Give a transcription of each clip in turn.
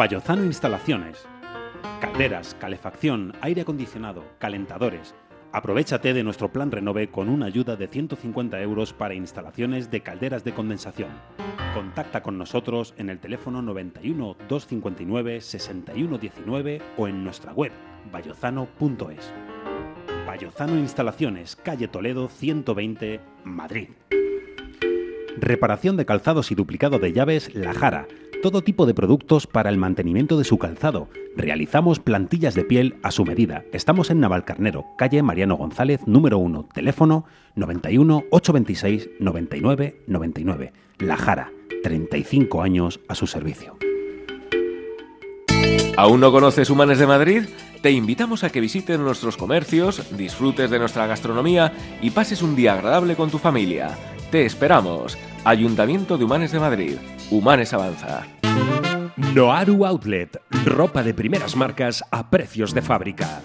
Payozano Instalaciones. Calderas, calefacción, aire acondicionado, calentadores. Aprovechate de nuestro plan Renove con una ayuda de 150 euros para instalaciones de calderas de condensación. Contacta con nosotros en el teléfono 91 259 6119 o en nuestra web bayozano.es. Bayozano Instalaciones, calle Toledo 120, Madrid. Reparación de calzados y duplicado de llaves La Jara. Todo tipo de productos para el mantenimiento de su calzado. Realizamos plantillas de piel a su medida. Estamos en Navalcarnero, calle Mariano González, número 1, teléfono 91 826 99 99. La Jara, 35 años a su servicio. ¿Aún no conoces Humanes de Madrid? Te invitamos a que visites nuestros comercios, disfrutes de nuestra gastronomía y pases un día agradable con tu familia. Te esperamos. Ayuntamiento de Humanes de Madrid. Humanes Avanza. Noaru Outlet. Ropa de primeras marcas a precios de fábrica.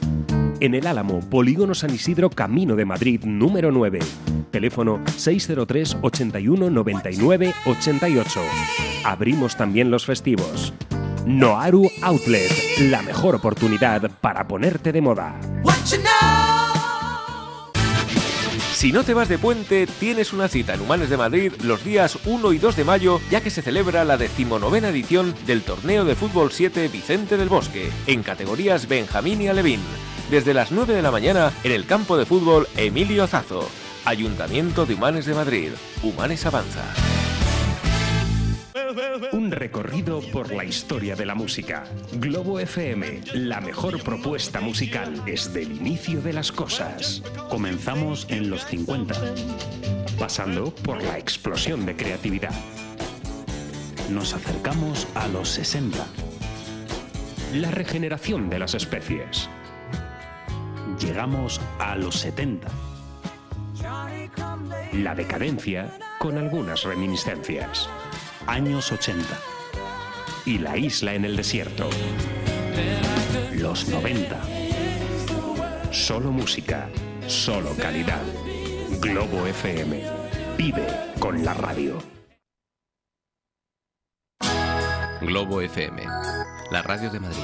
En el Álamo, Polígono San Isidro, Camino de Madrid, número 9. Teléfono 603 81 99 88. Abrimos también los festivos. Noaru Outlet, la mejor oportunidad para ponerte de moda. Si no te vas de puente, tienes una cita en Humanes de Madrid los días 1 y 2 de mayo, ya que se celebra la decimonovena edición del Torneo de Fútbol 7 Vicente del Bosque, en categorías Benjamín y Alevín, desde las 9 de la mañana en el campo de fútbol Emilio Zazo. Ayuntamiento de Humanes de Madrid. Humanes Avanza. Un recorrido por la historia de la música. Globo FM, la mejor propuesta musical desde el inicio de las cosas. Comenzamos en los 50. Pasando por la explosión de creatividad. Nos acercamos a los 60. La regeneración de las especies. Llegamos a los 70. La decadencia con algunas reminiscencias. Años 80. Y la isla en el desierto. Los 90. Solo música, solo calidad. Globo FM. Vive con la radio. Globo FM, la radio de Madrid.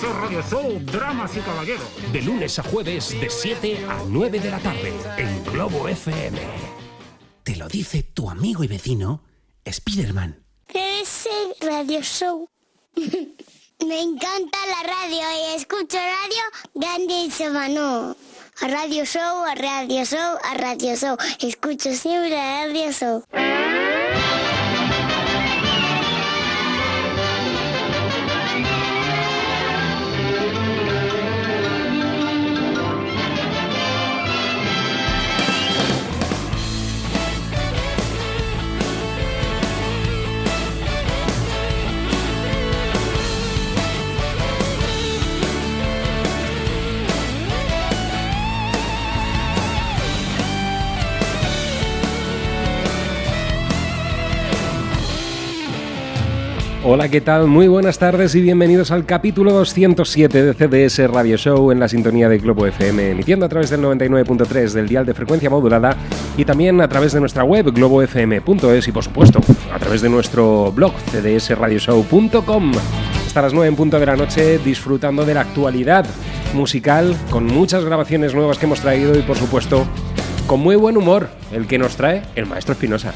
CDS Radio Show, Dramas y Caballeros. De lunes a jueves de 7 a 9 de la tarde en Globo FM. Te lo dice tu amigo y vecino, Spiderman. Ese radio show. Me encanta la radio y escucho radio grande y semano. A radio show, a radio show, a radio show. Escucho siempre a radio show. Hola, ¿qué tal? Muy buenas tardes y bienvenidos al capítulo 207 de CDS Radio Show en la sintonía de Globo FM, emitiendo a través del 99.3 del dial de frecuencia modulada y también a través de nuestra web globofm.es y por supuesto a través de nuestro blog cdsradioshow.com. Hasta las 9 en punto de la noche disfrutando de la actualidad musical con muchas grabaciones nuevas que hemos traído y por supuesto con muy buen humor el que nos trae el maestro Espinosa.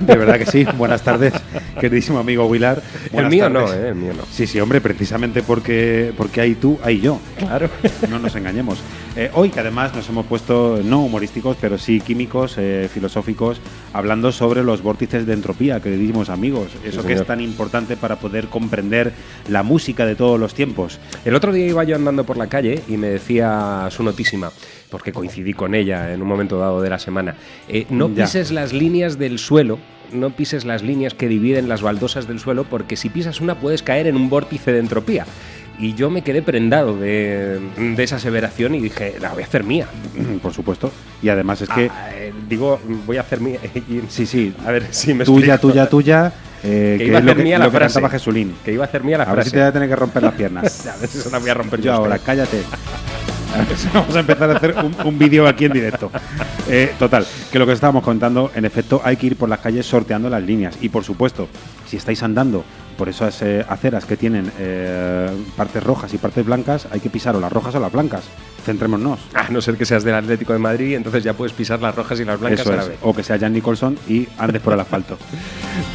De verdad que sí. Buenas tardes, queridísimo amigo Wilar. El mío tardes. no, ¿eh? El mío no. Sí, sí, hombre, precisamente porque, porque hay tú, hay yo. Claro. No nos engañemos. Eh, hoy, que además nos hemos puesto, no humorísticos, pero sí químicos, eh, filosóficos, hablando sobre los vórtices de entropía, queridísimos amigos. Eso que es tan importante para poder comprender la música de todos los tiempos. El otro día iba yo andando por la calle y me decía su notísima, porque coincidí con ella en un momento dado de la semana. eh, no Ya. pises las líneas del suelo, no pises las líneas que dividen las baldosas del suelo, porque si pisas una puedes caer en un vórtice de entropía. Y yo me quedé prendado de, de esa aseveración y dije, la voy a hacer mía. Por supuesto. Y además es que. Ah, eh, digo, voy a hacer mía. Sí, sí. A ver si me Tuya, explico. tuya, tuya. eh, Que que iba a hacer que, mía la que frase. Que iba a hacer mía la A ver si frase. te voy a tener que romper las piernas. A ver si se la voy a romper Yo yo ahora, cállate. Vamos a empezar a hacer un, un vídeo aquí en directo. Eh, total, que lo que estábamos contando, en efecto, hay que ir por las calles sorteando las líneas. Y por supuesto, si estáis andando por esas eh, aceras que tienen eh, partes rojas y partes blancas, hay que pisar o las rojas o las blancas. Centrémonos. A no ser que seas del Atlético de Madrid, entonces ya puedes pisar las rojas y las blancas Eso a la es. vez. O que sea Jan Nicholson y andes por el asfalto.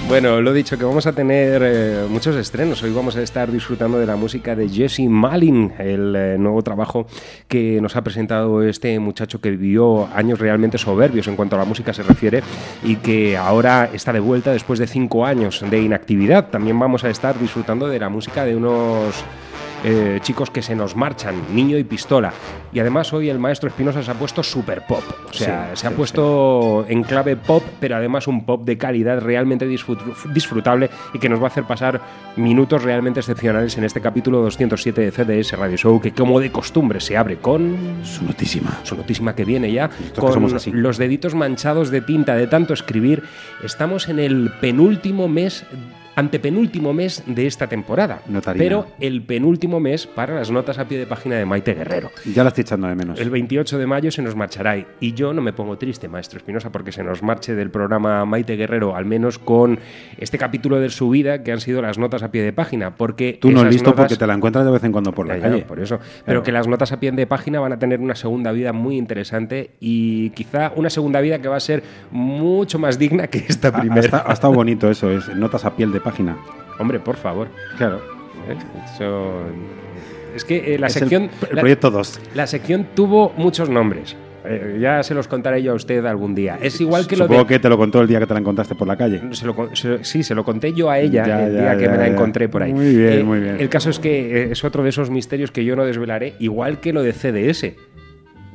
Bueno, lo dicho, que vamos a tener eh, muchos estrenos. Hoy vamos a estar disfrutando de la música de Jesse Malin, el nuevo trabajo que nos ha presentado este muchacho que vivió años realmente soberbios en cuanto a la música se refiere y que ahora está de vuelta después de cinco años de inactividad. También vamos a estar disfrutando de la música de unos eh, chicos que se nos marchan, Niño y Pistola. Y además hoy el maestro Espinosa se ha puesto super pop. O sea, Sí, se ha sí, puesto en clave pop, pero además un pop de calidad realmente disfrut- disfrutable y que nos va a hacer pasar minutos realmente excepcionales en este capítulo 207 de CDS Radio Show, que como de costumbre se abre con Su notísima. su notísima que viene ya, Nosotros con así. los deditos manchados de tinta de tanto escribir. Estamos en el penúltimo mes, antepenúltimo mes de esta temporada. Notarina. Pero el penúltimo mes para las notas a pie de página de Maite Guerrero. Ya la estoy echando de menos. El 28 de mayo se nos marchará y yo no me pongo triste, maestro Espinosa, porque se nos marche del programa Maite Guerrero, al menos con este capítulo de su vida que han sido las notas a pie de página, porque Tú no esas listo notas- porque te la encuentras de vez en cuando por la ya, ya, calle. por eso. Pero que las notas a pie de página van a tener una segunda vida muy interesante y quizá una segunda vida que va a ser mucho más digna que esta Ha, ha primera. esta- ha estado bonito eso, es notas a piel de página. Hombre, por favor. Claro. ¿eh? Eso- Es que eh, la Es el- sección. el la- proyecto 2. La sección tuvo muchos nombres. Eh, ya se los contaré yo a usted algún día. Es igual que lo Supongo de. que te lo contó el día que te la encontraste por la calle. Se lo se- sí, se lo conté yo a ella Ya, el ya, día que ya, me la encontré por ahí. Muy bien, Eh, muy bien. El caso es que eh, es otro de esos misterios que yo no desvelaré, igual que lo de CDS.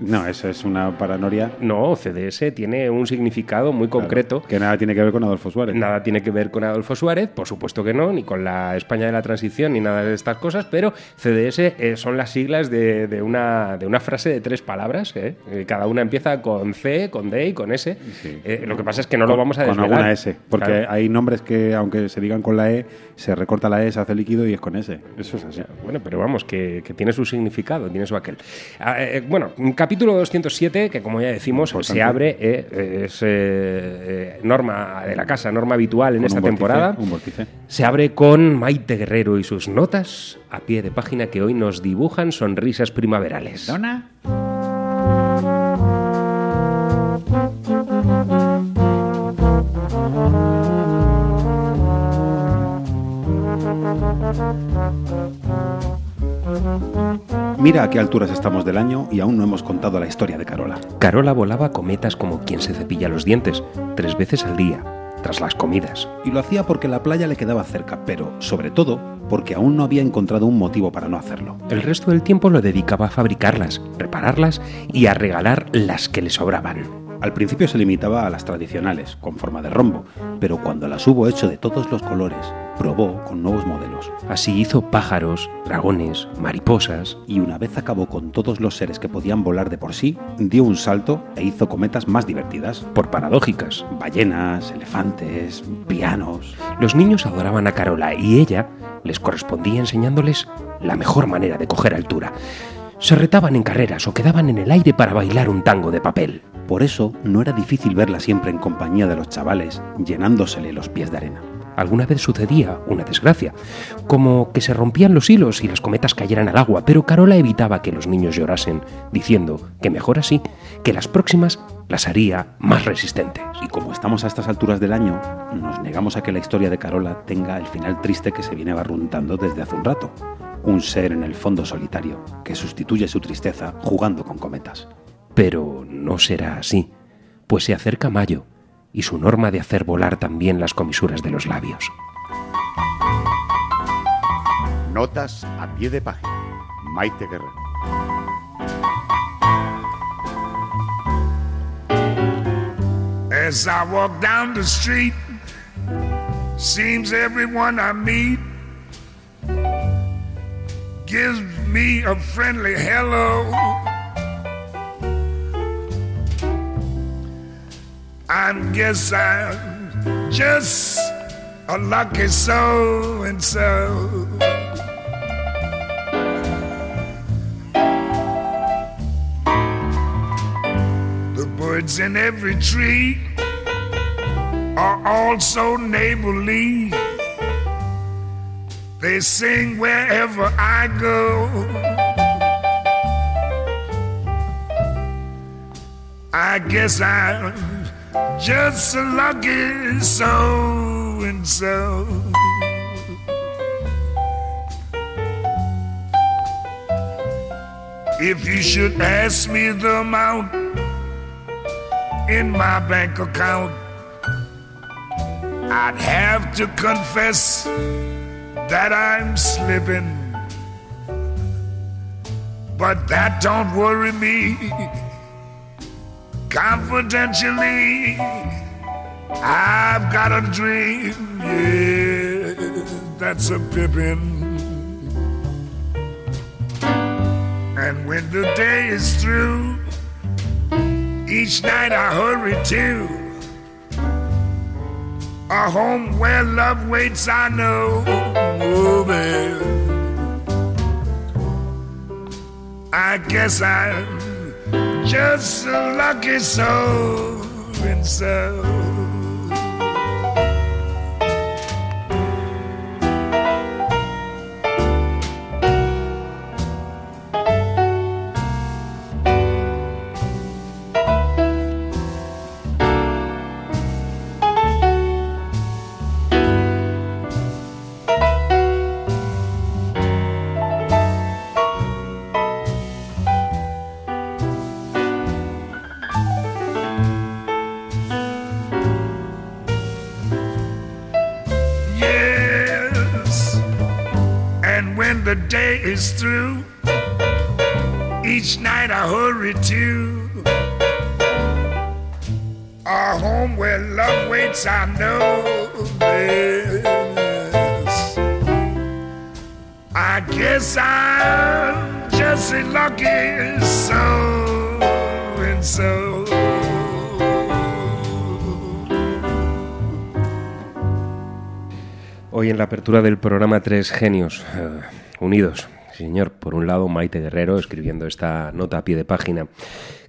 No, eso es una paranoia. No, CDS tiene un significado muy concreto. Que nada tiene que ver con Adolfo Suárez. Nada tiene que ver con Adolfo Suárez, por supuesto que no, ni con la España de la transición, ni nada de estas cosas, pero CDS eh, son las siglas de, de una, de una frase de tres palabras. ¿eh? Eh, Cada una empieza con C, con D y con S. Sí. Eh, lo que pasa es que no lo Con- vamos a Con desvelar. alguna S. Porque Claro. hay nombres que, aunque se digan con la E, se recorta la E, se hace líquido y es con S. Eso es así. Bueno, pero vamos, que, que tiene su significado, tiene su aquel. Ah, bueno, un capítulo 207, que como ya decimos, Importante. se abre, eh, es eh, eh, norma de la casa, norma habitual en Con esta un vórtice, temporada. Un vórtice. Se abre con Maite Guerrero y sus notas a pie de página que hoy nos dibujan sonrisas primaverales. Mira a qué alturas estamos del año y aún no hemos contado la historia de Carola. Carola volaba cometas como quien se cepilla los dientes, tres veces al día, tras las comidas. Y lo hacía porque la playa le quedaba cerca, pero sobre todo porque aún no había encontrado un motivo para no hacerlo. El resto del tiempo lo dedicaba a fabricarlas, repararlas y a regalar las que le sobraban. Al principio se limitaba a las tradicionales, con forma de rombo, pero cuando las hubo hecho de todos los colores, probó con nuevos modelos. Así hizo pájaros, dragones, mariposas. Y una vez acabó con todos los seres que podían volar de por sí, dio un salto e hizo cometas más divertidas. Por paradójicas. Ballenas, elefantes, pianos. Los niños adoraban a Carola y ella les correspondía enseñándoles la mejor manera de coger altura. Se retaban en carreras o quedaban en el aire para bailar un tango de papel. Por eso no era difícil verla siempre en compañía de los chavales, llenándosele los pies de arena. Alguna vez sucedía una desgracia, como que se rompían los hilos y las cometas cayeran al agua, pero Carola evitaba que los niños llorasen, diciendo que mejor así, que las próximas las haría más resistentes. Y como estamos a estas alturas del año, nos negamos a que la historia de Carola tenga el final triste que se viene barruntando desde hace un rato. Un ser en el fondo solitario, que sustituye su tristeza jugando con cometas. Pero no será así, pues se acerca mayo y su norma de hacer volar también las comisuras de los labios. Notas a pie de página. Maite Guerrero. As I walk down the street, seems everyone I meet gives me a friendly hello. I guess I'm just a lucky so and so. The birds in every tree are also neighborly. They sing wherever I go. I guess I'm just a lucky so and so. If you should ask me the amount in my bank account, I'd have to confess that I'm slipping. But that don't worry me. Confidentially, I've got a dream, yeah, that's a pippin'. And when the day is through, each night I hurry to a home where love waits, I know. Oh, man. I guess I'm just a lucky soul and so. Is through, each night I hurry to a home where love waits. I know. Yes. I guess I'm just a lucky so and so. Hoy en la apertura del programa Tres Genios eh, Unidos. Señor, por un lado Maite Guerrero escribiendo esta nota a pie de página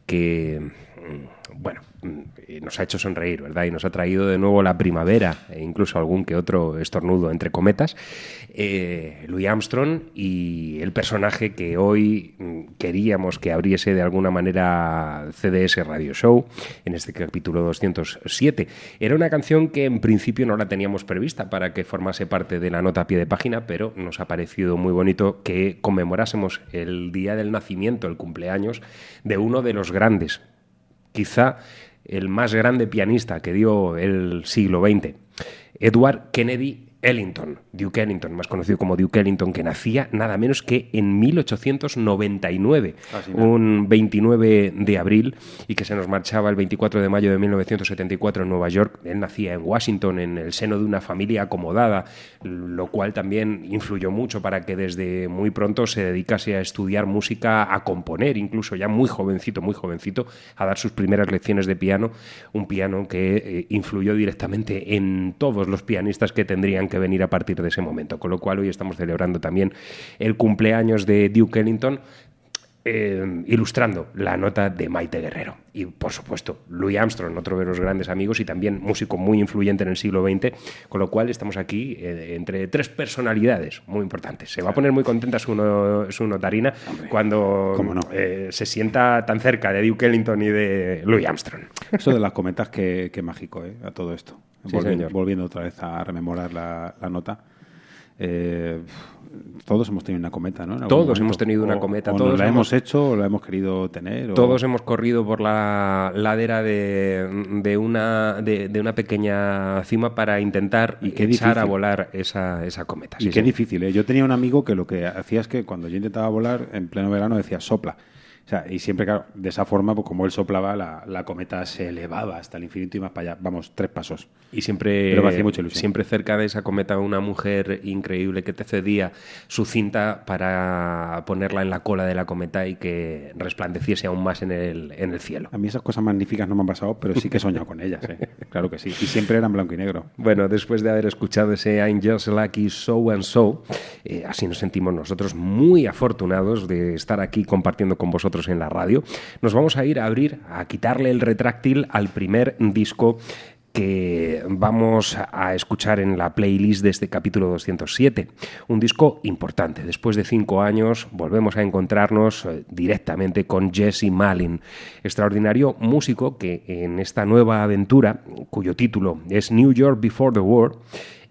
que, mm, bueno, mm, nos ha hecho sonreír, ¿verdad? Y nos ha traído de nuevo la primavera e incluso algún que otro estornudo entre cometas. Eh, Louis Armstrong y el personaje que hoy mm, queríamos que abriese de alguna manera CDS Radio Show en este capítulo 207. Era una canción que en principio no la teníamos prevista para que formase parte de la nota a pie de página, pero nos ha parecido muy bonito que conmemorásemos el día del nacimiento, el cumpleaños de uno de los grandes, quizá el más grande pianista que dio el siglo XX, Edward Kennedy Ellington, Duke Ellington, más conocido como Duke Ellington, que nacía nada menos que en 1899, Casi nada. un 29 de abril, y que se nos marchaba el 24 de mayo de 1974 en Nueva York. Él nacía en Washington, en el seno de una familia acomodada, lo cual también influyó mucho para que desde muy pronto se dedicase a estudiar música, a componer, incluso ya muy jovencito, muy jovencito, a dar sus primeras lecciones de piano, un piano que eh, influyó directamente en todos los pianistas que tendrían que venir a partir de ese momento. Con lo cual hoy estamos celebrando también el cumpleaños de Duke Ellington, eh, ilustrando la nota de Maite Guerrero. Y por supuesto, Louis Armstrong, otro de los grandes amigos y también músico muy influyente en el siglo XX, con lo cual estamos aquí eh, entre tres personalidades muy importantes. Se va a poner muy contenta su, no- su notarina cuando no. eh, se sienta tan cerca de Duke Ellington y de Louis Armstrong. Eso de las cometas, que, que mágico. A todo esto. Sí, volviendo, otra vez a rememorar la, la nota. Eh, todos hemos tenido una cometa, ¿no? Todos momento. hemos tenido una O- cometa, O todos nos la hemos- hemos hecho o la hemos querido tener. o- Todos hemos corrido por la ladera de, de una, de, de una pequeña cima para intentar Y qué echar a difícil. volar esa, esa cometa. Y Sí, qué sí. difícil, ¿eh? Yo tenía un amigo que lo que hacía es que cuando yo intentaba volar en pleno verano decía sopla. O sea, y siempre, claro, de esa forma, pues como él soplaba, la, la cometa se elevaba hasta el infinito y más para allá. Vamos, tres pasos. Y siempre, Pero me hacía mucha ilusión. siempre cerca de esa cometa una mujer increíble que te cedía su cinta para ponerla en la cola de la cometa y que resplandeciese aún más en el, en el cielo. A mí esas cosas magníficas no me han pasado, pero sí que he soñado con ellas, ¿eh? Claro que sí. Y siempre eran blanco y negro. Bueno, después de haber escuchado ese I'm Just Lucky So and So, eh, así nos sentimos nosotros muy afortunados de estar aquí compartiendo con vosotros en la radio. Nos vamos a ir a abrir, a quitarle el retráctil al primer disco que vamos a escuchar en la playlist de este capítulo 207. Un disco importante. Después de cinco años volvemos a encontrarnos eh, directamente con Jesse Malin, extraordinario músico que en esta nueva aventura, cuyo título es New York Before the War,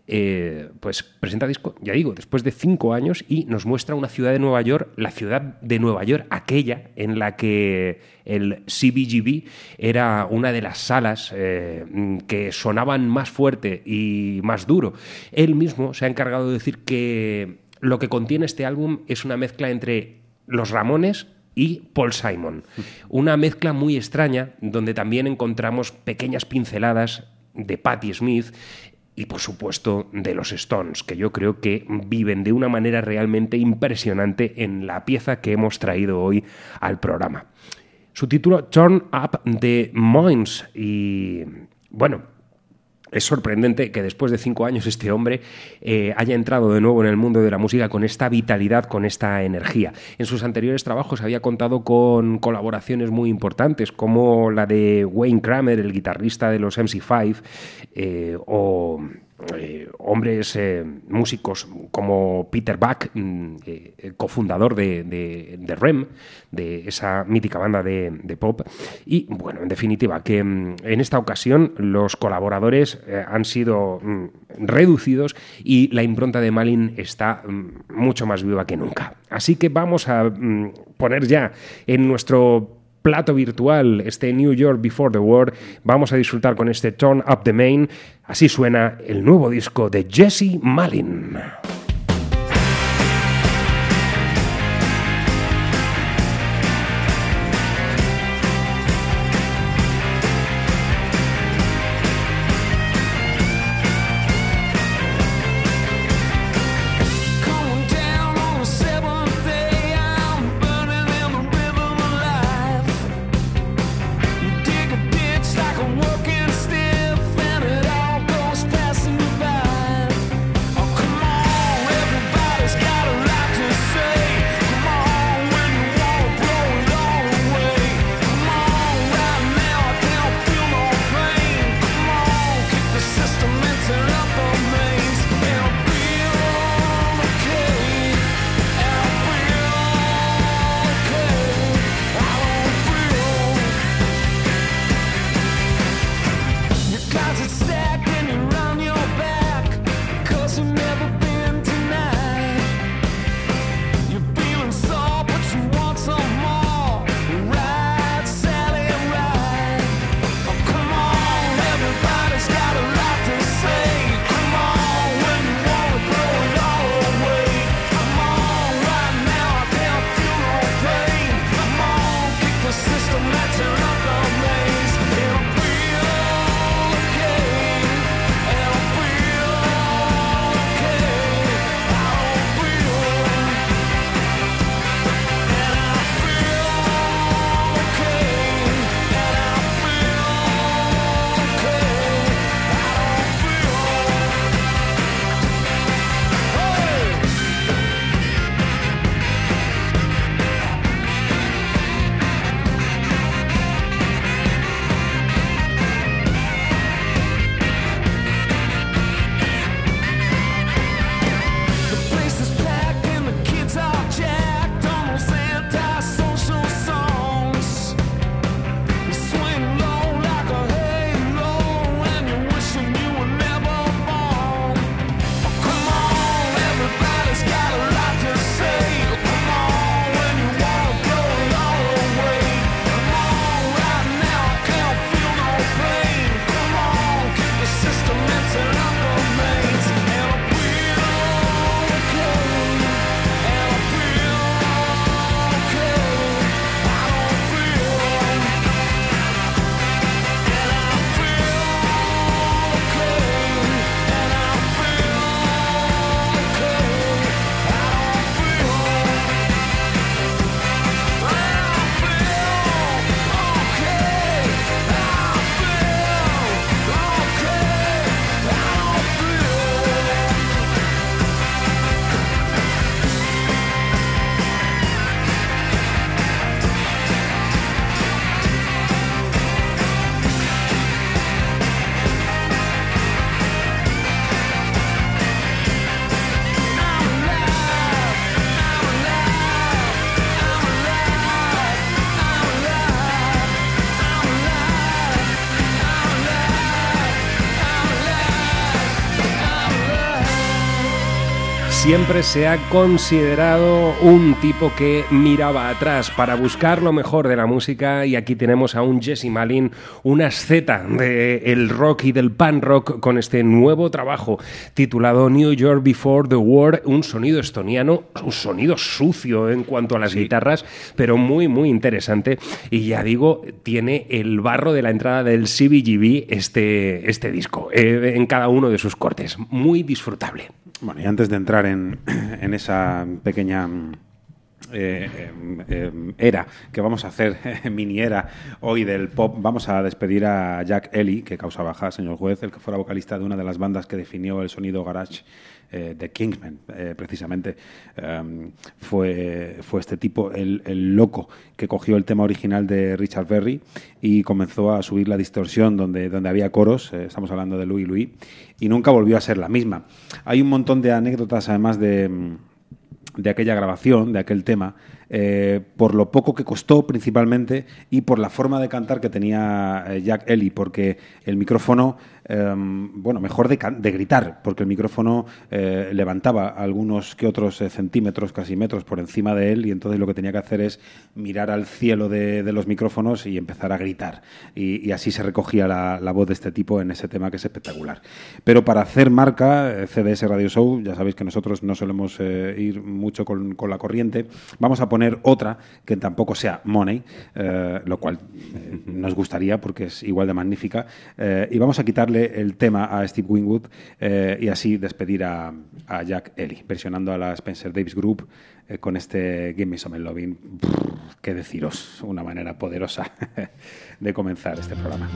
eh, pues presenta disco, ya digo, después de cinco años y nos muestra una ciudad de Nueva York, la ciudad de Nueva York, aquella en la que el CBGB era una de las salas eh, que sonaban más fuerte y más duro. Él mismo se ha encargado de decir que lo que contiene este álbum es una mezcla entre los Ramones y Paul Simon. Una mezcla muy extraña donde también encontramos pequeñas pinceladas de Patti Smith y por supuesto de los Stones, que yo creo que viven de una manera realmente impresionante en la pieza que hemos traído hoy al programa. Su título Turn Up the Moins y bueno, es sorprendente que después de cinco años este hombre eh, haya entrado de nuevo en el mundo de la música con esta vitalidad, con esta energía. En sus anteriores trabajos había contado con colaboraciones muy importantes, como la de Wayne Kramer, el guitarrista de los MC5, eh, o eh, hombres eh, músicos como Peter Buck, mm, eh, cofundador de, de, REM, de esa mítica banda de, de, pop. Y bueno, en definitiva, que mm, en esta ocasión los colaboradores eh, han sido mm, reducidos y la impronta de Malin está mucho más viva que nunca. Así que vamos a poner ya en nuestro plato virtual, este New York Before the War. Vamos a disfrutar con este Turn Up the Main. Así suena el nuevo disco de Jesse Malin. Siempre se ha considerado un tipo que miraba atrás para buscar lo mejor de la música y aquí tenemos a un Jesse Malin, una asceta del rock y del pan rock con este nuevo trabajo titulado New York Before the War, un sonido estoniano, un sonido sucio en cuanto a las guitarras, pero muy muy interesante. Y ya digo, tiene el barro de la entrada del CBGB este, este disco eh, en cada uno de sus cortes, muy disfrutable. Bueno, y antes de entrar en, en esa pequeña eh, eh, eh, era que vamos a hacer, mini era hoy del pop, vamos a despedir a Jack Ellie, que causa baja, señor juez, el que fuera vocalista de una de las bandas que definió el sonido garage eh, de Kingsman, eh, precisamente. Um, fue, fue este tipo, el, loco, que cogió el tema original de Richard Berry y comenzó a subir la distorsión donde, donde había coros, eh, estamos hablando de Louis Louis, y nunca volvió a ser la misma. Hay un montón de anécdotas, además de de aquella grabación, de aquel tema, eh, por lo poco que costó principalmente y por la forma de cantar que tenía Jack Ellie, porque el micrófono, eh, bueno, mejor de, gritar, porque el micrófono eh, levantaba algunos que otros eh, centímetros, casi metros por encima de él y entonces lo que tenía que hacer es mirar al cielo de, los micrófonos y empezar a gritar. Y, así se recogía la, voz de este tipo en ese tema que es espectacular. Pero para hacer marca, eh, CDS Radio Show, ya sabéis que nosotros no solemos ir mucho con, con la corriente, vamos a poner otra que tampoco sea Money, lo cual nos gustaría porque es igual de magnífica. Y vamos a quitarle el tema a Steve Wingwood y así despedir a, Jack Ellie, versionando a la Spencer Davis Group con este Give Me Some Loving. Qué deciros, una manera poderosa de comenzar este programa.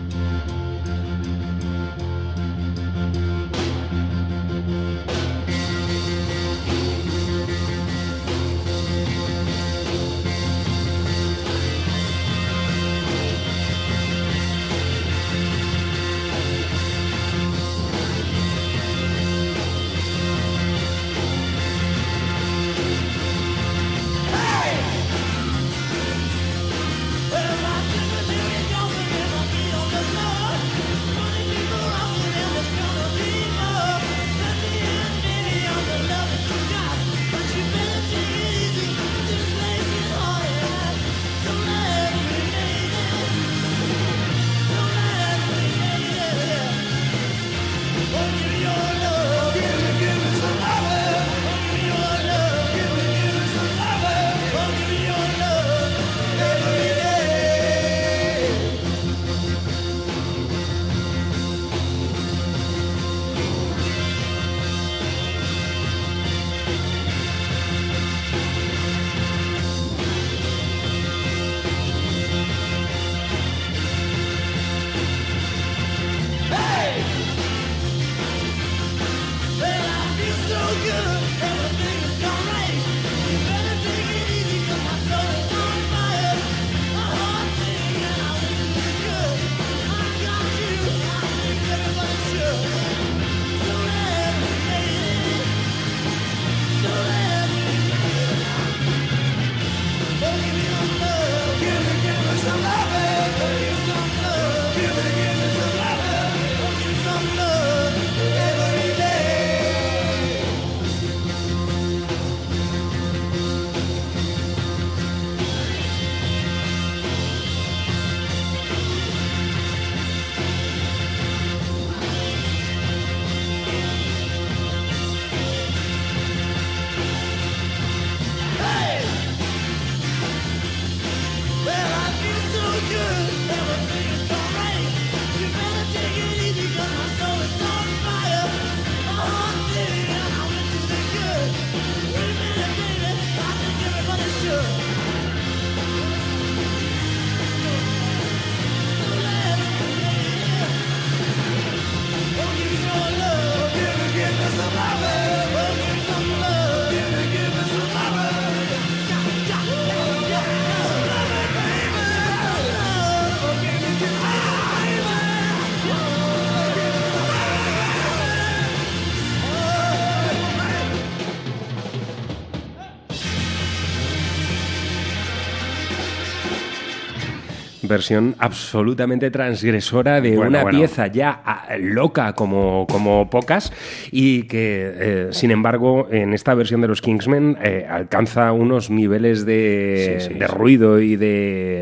Versión absolutamente transgresora de Bueno, una bueno. pieza ya ah, loca como, como pocas y que, eh, sin embargo, en esta versión de los Kingsmen eh, alcanza unos niveles de, Sí, sí, de ruido y de,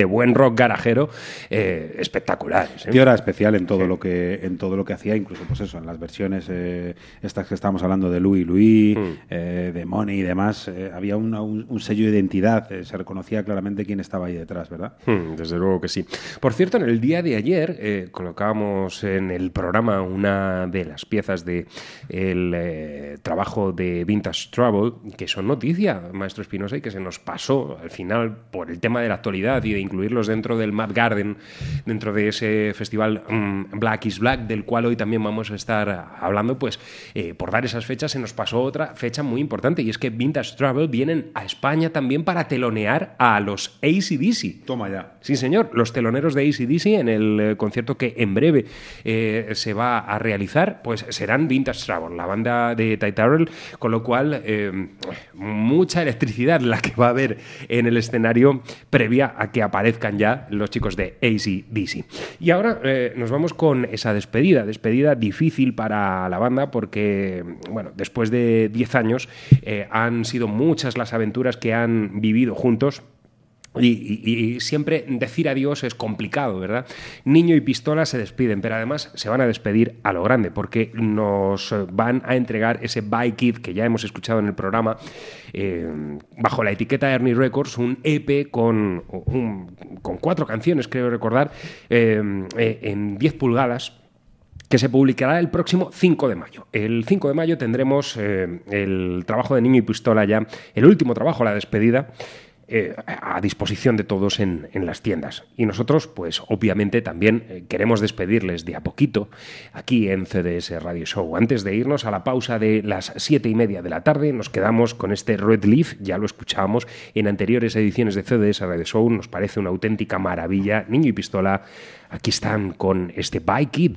de buen rock garajero eh, espectaculares. ¿eh? Tío era especial en todo lo que en todo lo que hacía, incluso pues eso, en las versiones eh, estas que estábamos hablando de Louis Louis, Mm. eh, de Money y demás, había una- un, un sello de identidad, se reconocía claramente quién estaba ahí detrás, ¿verdad? Hmm, Desde luego que sí. Por cierto, en el día de ayer colocábamos en el programa una de las piezas de el trabajo de Vintage Trouble, que son noticia, maestro Espinosa, y que se nos pasó al final por el tema de la actualidad y de incluirlos dentro del Mad Garden, dentro de ese festival mm, Black is Black, del cual hoy también vamos a estar hablando, pues eh, por dar esas fechas se nos pasó otra fecha muy importante, y es que Vintage Trouble vienen a España también para telonear a los ACDC. Toma ya. Sí, señor, los teloneros de ACDC en el eh, concierto que en breve eh, se va a realizar, pues serán Vintage Travel, la banda de Ty con lo cual eh, mucha electricidad la que va a haber en el escenario previa a que aparezcan ya los chicos de ACDC. Y ahora eh, nos vamos con esa despedida, despedida difícil para la banda porque, bueno, después de 10 años eh, han sido muchas las aventuras que han vivido juntos. Y, siempre decir adiós es complicado, ¿verdad? Niño y pistola se despiden, pero además se van a despedir a lo grande, porque nos van a entregar ese Bye Kid que ya hemos escuchado en el programa, eh, bajo la etiqueta Ernie Records, un EP con, con cuatro canciones, creo recordar, eh, eh, en 10 pulgadas, que se publicará el próximo 5 de mayo. El 5 de mayo tendremos el trabajo de Niño y Pistola ya, el último trabajo, la despedida, eh, a disposición de todos en, en las tiendas. Y nosotros, pues obviamente también eh, queremos despedirles de a poquito aquí en CDS Radio Show. Antes de irnos a la pausa de las siete y media de la tarde, nos quedamos con este Red Leaf, ya lo escuchábamos en anteriores ediciones de CDS Radio Show, nos parece una auténtica maravilla. Niño y Pistola, aquí están con este Bye Kid.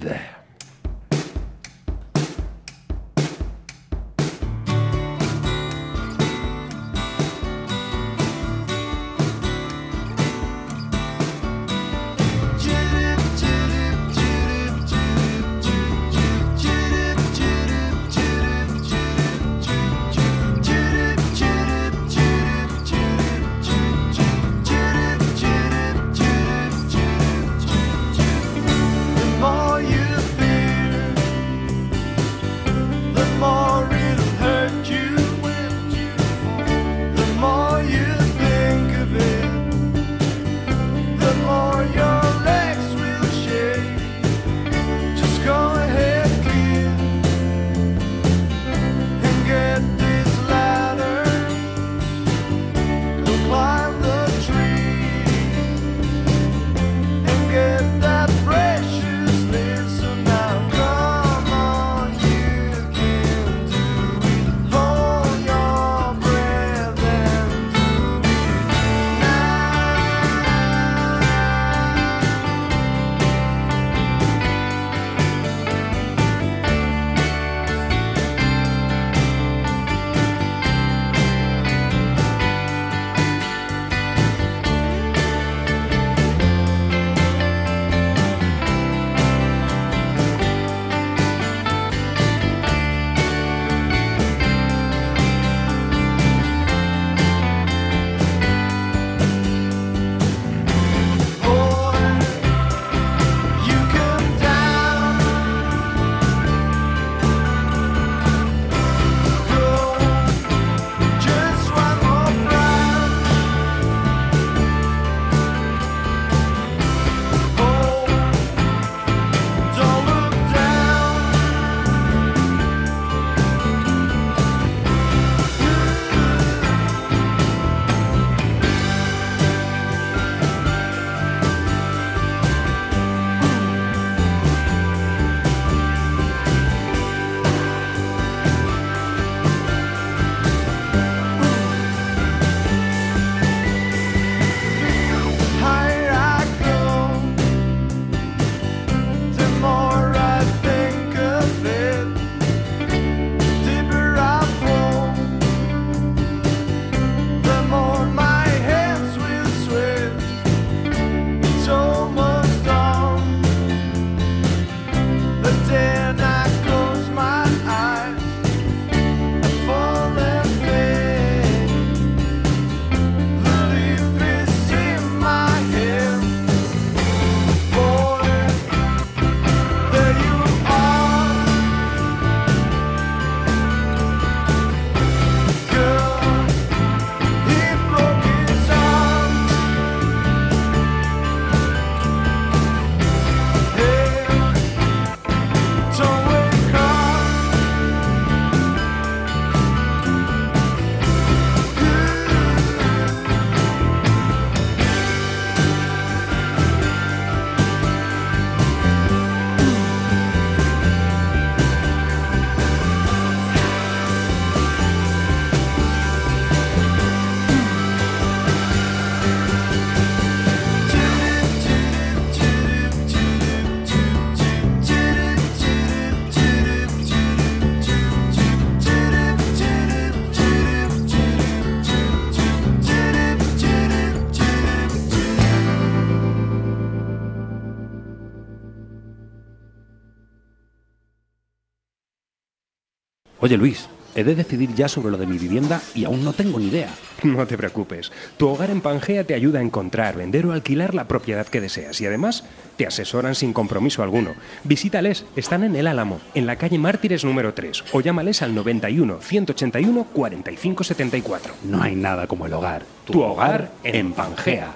Oye Luis, he de decidir ya sobre lo de mi vivienda y aún no tengo ni idea. No te preocupes. Tu hogar en Pangea te ayuda a encontrar, vender o alquilar la propiedad que deseas y además te asesoran sin compromiso alguno. Visítales, están en El Álamo, en la calle Mártires número 3 o llámales al 91 181 45 74. No hay nada como el hogar. Tu hogar en Pangea.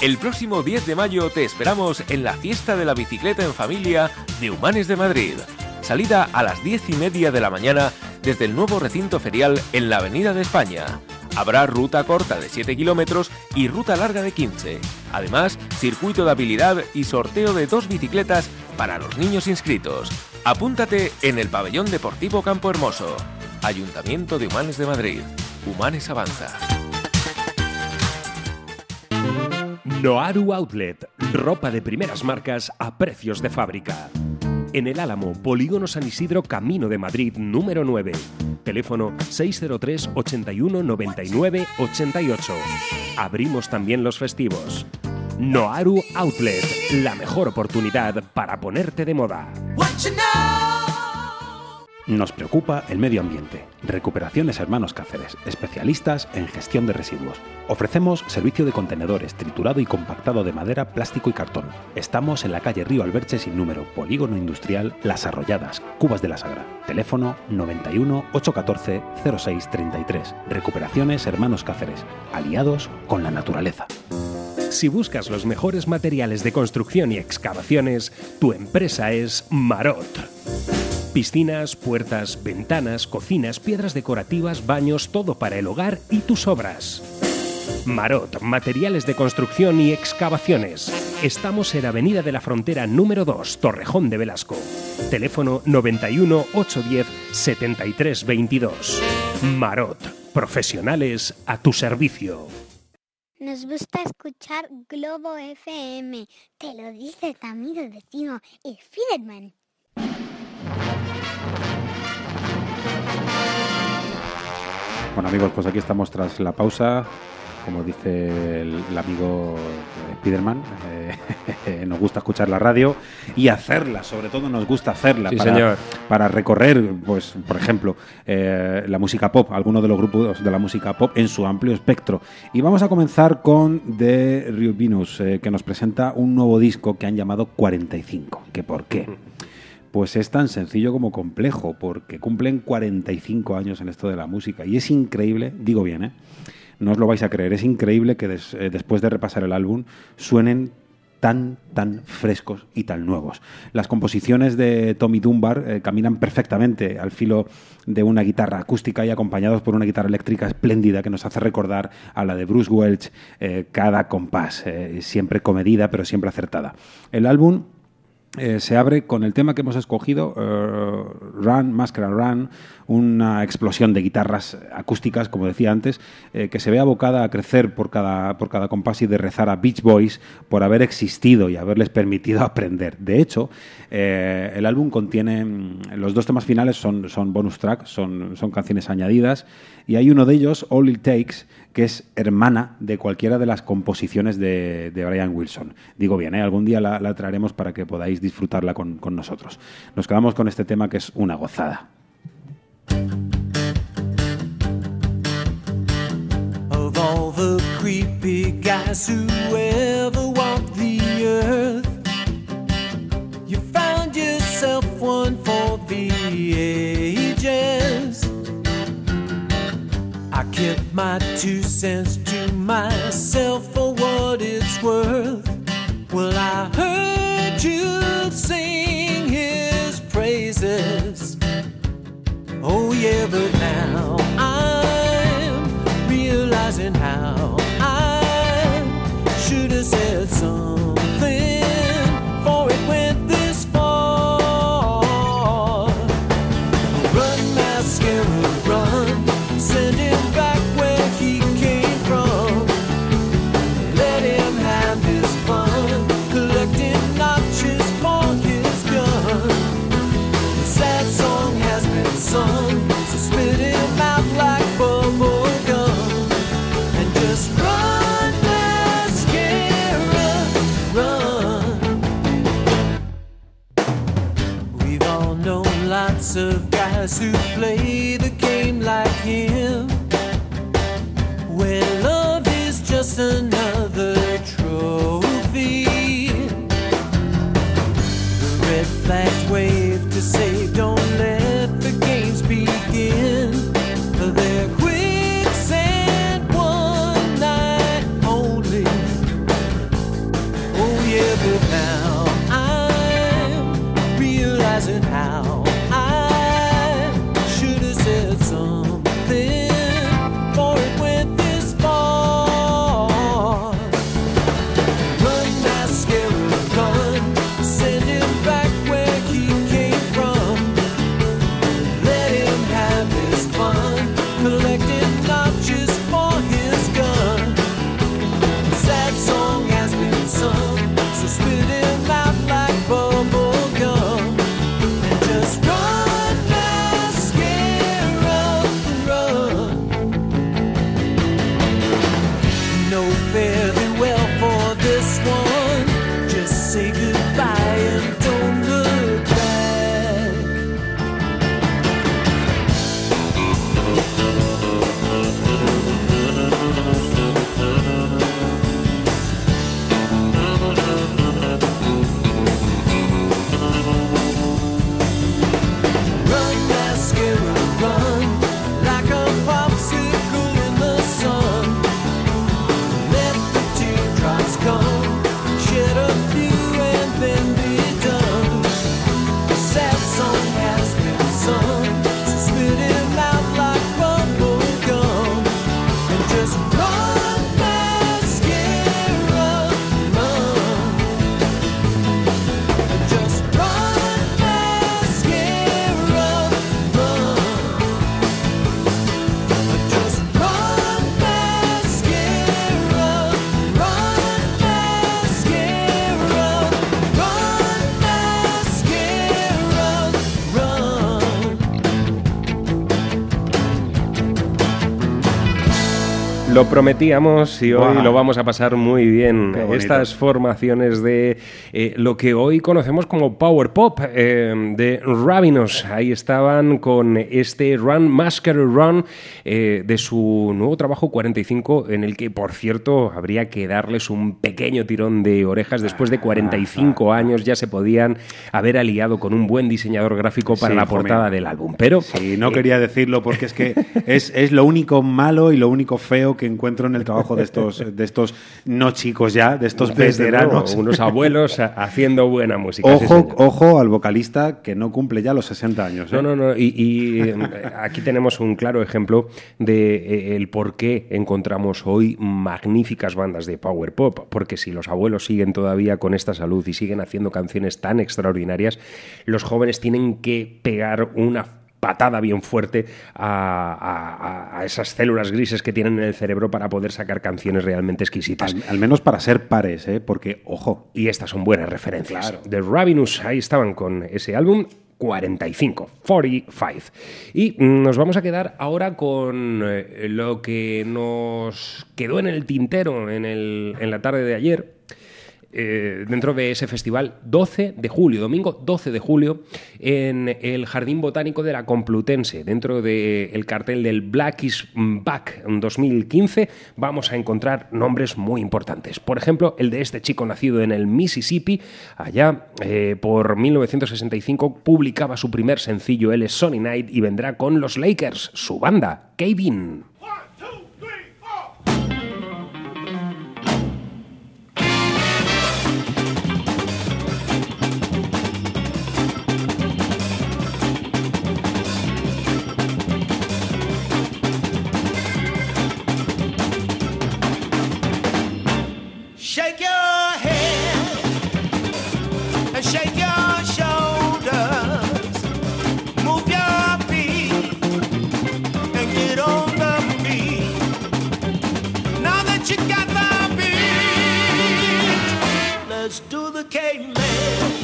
El próximo 10 de mayo te esperamos en la fiesta de la bicicleta en familia de Humanes de Madrid. Salida a las 10 y media de la mañana desde el nuevo recinto ferial en la Avenida de España. Habrá ruta corta de 7 kilómetros y ruta larga de 15. Además, circuito de habilidad y sorteo de dos bicicletas para los niños inscritos. Apúntate en el pabellón deportivo Campo Hermoso. Ayuntamiento de Humanes de Madrid. Humanes Avanza. Noaru Outlet, ropa de primeras marcas a precios de fábrica. En el Álamo, Polígono San Isidro, Camino de Madrid, número 9. Teléfono 603 81 99 88. Abrimos también los festivos. Noaru Outlet, la mejor oportunidad para ponerte de moda. Nos preocupa el medio ambiente. Recuperaciones Hermanos Cáceres, especialistas en gestión de residuos. Ofrecemos servicio de contenedores, triturado y compactado de madera, plástico y cartón. Estamos en la calle Río Alberche sin número, Polígono Industrial Las Arrolladas, Cubas de la Sagra. Teléfono 91 814 0633. Recuperaciones Hermanos Cáceres, aliados con la naturaleza. Si buscas los mejores materiales de construcción y excavaciones, tu empresa es Marot. Piscinas, puertas, ventanas, cocinas, piedras decorativas, baños, todo para el hogar y tus obras. Marot, materiales de construcción y excavaciones. Estamos en Avenida de la Frontera número 2, Torrejón de Velasco. Teléfono 91 810 7322. Marot, profesionales a tu servicio. Nos gusta escuchar Globo FM. Te lo dice tu amigo vecino, el Bueno amigos, pues aquí estamos tras la pausa. Como dice el, el amigo Spiderman, eh, nos gusta escuchar la radio y hacerla, sobre todo nos gusta hacerla Sí, para, señor. para recorrer, pues, por ejemplo, eh, la música pop, algunos de los grupos de la música pop en su amplio espectro. Y vamos a comenzar con The Rio Venus, eh, que nos presenta un nuevo disco que han llamado 45. ¿Que por qué? Pues es tan sencillo como complejo, porque cumplen 45 años en esto de la música. Y es increíble, digo bien, ¿eh? no os lo vais a creer, es increíble que eh, después de repasar el álbum suenen tan, tan frescos y tan nuevos. Las composiciones de Tommy Dunbar eh, caminan perfectamente al filo de una guitarra acústica y acompañados por una guitarra eléctrica espléndida que nos hace recordar a la de Bruce Welch eh, cada compás, siempre comedida pero siempre acertada. El álbum eh, se abre con el tema que hemos escogido, eh, Run, Máscara Run, una explosión de guitarras acústicas, como decía antes, eh, que se ve abocada a crecer por cada, por cada compás y de rezar a Beach Boys por haber existido y haberles permitido aprender. De hecho, eh, el álbum contiene, mm, los dos temas finales son, son bonus tracks, son, son canciones añadidas, y hay uno de ellos, All It Takes, que es hermana de cualquiera de las composiciones de, Brian Wilson. Digo bien, ¿eh? algún día la, la traeremos para que podáis disfrutarla con, con nosotros. Nos quedamos con este tema que es una gozada. Of all the creepy guys who ever walked the earth. You found yourself one for the ages. I kept my two cents to myself for what it's worth. Well, I heard you sing his praises. Oh, yeah, but now I'm realizing how I should have said something guys who play the game like him, When love is just another trophy. The red flag waves. Lo prometíamos y hoy lo vamos a pasar muy bien. Estas formaciones de eh, lo que hoy conocemos como Power Pop eh, de Ravenous. Ahí estaban con este Run Mascara Run eh, de su nuevo trabajo 45, en el que, por cierto, habría que darles un pequeño tirón de orejas. Después de 45 años ya se podían haber aliado con un buen diseñador gráfico para Sí, la portada del álbum. Pero Sí, no quería decirlo porque es que es, es lo único malo y lo único feo que encuentro en el trabajo de estos, de estos no chicos ya, de estos desde veteranos. unos abuelos haciendo buena música. Ojo, ojo al vocalista que no cumple ya los 60 años. ¿eh? No, no, no. Y, y, eh, aquí tenemos un claro ejemplo de eh, el por qué encontramos hoy magníficas bandas de power pop. Porque si los abuelos siguen todavía con esta salud y siguen haciendo canciones tan extraordinarias, los jóvenes tienen que pegar una patada bien fuerte a, a- esas células grises que tienen en el cerebro para poder sacar canciones realmente exquisitas. Al, al menos para ser pares, ¿eh? porque, ojo, Y estas son buenas referencias. Claro. The Ravenous, ahí estaban con ese álbum. 45, 45. Y mm, nos vamos a quedar ahora con eh, lo que nos quedó en el tintero en, el- en la tarde de ayer, eh, dentro de ese festival 12 de julio, domingo 12 de julio, en el Jardín Botánico de la Complutense, dentro del cartel del Black is Back 2015, vamos a encontrar nombres muy importantes. Por ejemplo, el de este chico nacido en el Mississippi, allá eh, por 1965, publicaba su primer sencillo, él es Sonny Night, y vendrá con los Lakers, su banda, Kevin. Let's do the caveman.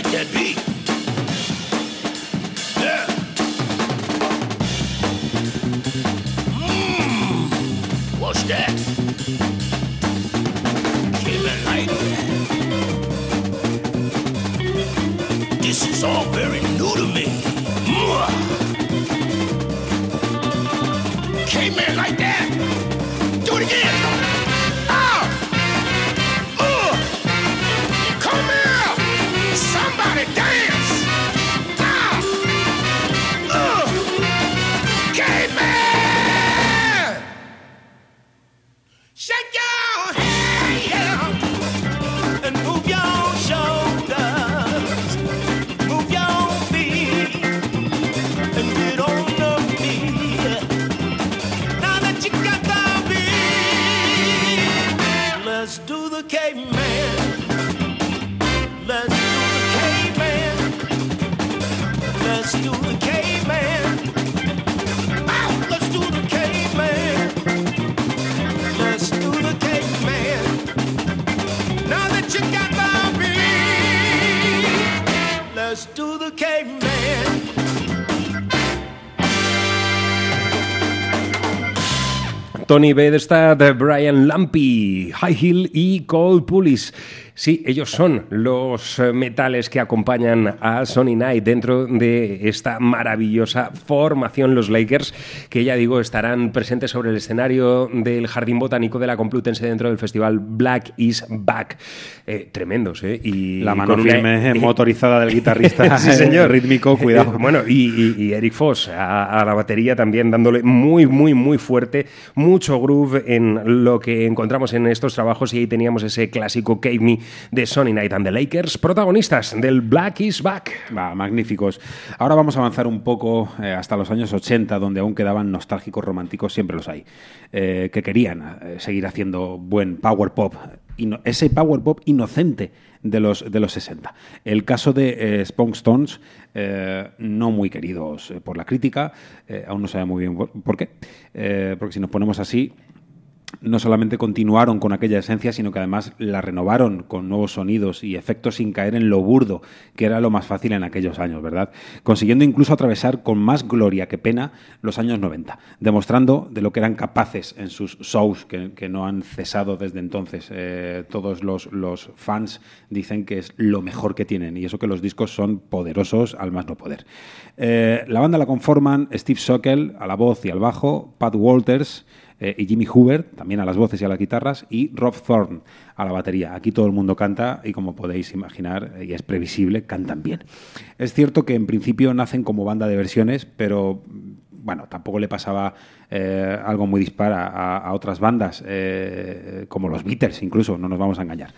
I can be Tony Bedestad, Brian Lampy, High Hill y Cold Pulis. Sí, ellos son los eh, metales que acompañan a Sonny Knight dentro de esta maravillosa formación, los Lakers, que ya digo, estarán presentes sobre el escenario del Jardín Botánico de la Complutense dentro del festival Black is Back. Eh, tremendos, ¿eh? Y La mano una- firme motorizada del guitarrista Sí, señor. rítmico, cuidado. Eh, bueno, y, y- y Eric Foss a, a la batería también dándole muy, muy, muy fuerte, mucho groove en lo que encontramos en estos trabajos y ahí teníamos ese clásico Cave Me de Sonny Night and the Lakers, protagonistas del Black is Back. Va, magníficos. Ahora vamos a avanzar un poco eh, hasta los años 80, donde aún quedaban nostálgicos románticos, siempre los hay, eh, que querían eh, seguir haciendo buen power pop, ese power pop inocente de los, de los 60. El caso de eh, Stones, no muy queridos por la crítica, aún no sabe muy bien por, por qué, porque si nos ponemos así, no solamente continuaron con aquella esencia, sino que además la renovaron con nuevos sonidos y efectos sin caer en lo burdo, que era lo más fácil en aquellos años, ¿verdad? Consiguiendo incluso atravesar con más gloria que pena los años 90, demostrando de lo que eran capaces en sus shows, que, no han cesado desde entonces. Eh, todos los, los fans dicen que es lo mejor que tienen, y eso que los discos son poderosos al más no poder. Eh, la banda la conforman Steve Sockel a la voz y al bajo, Pat Walters, eh, y Jimmy Hoover, también a las voces y a las guitarras, y Rob Thorne a la batería. Aquí todo el mundo canta y como podéis imaginar, eh, y es previsible, cantan bien. Es cierto que en principio nacen como banda de versiones, pero mm, bueno, tampoco le pasaba eh, algo muy dispar a, otras bandas, como los Beatles incluso, no nos vamos a engañar.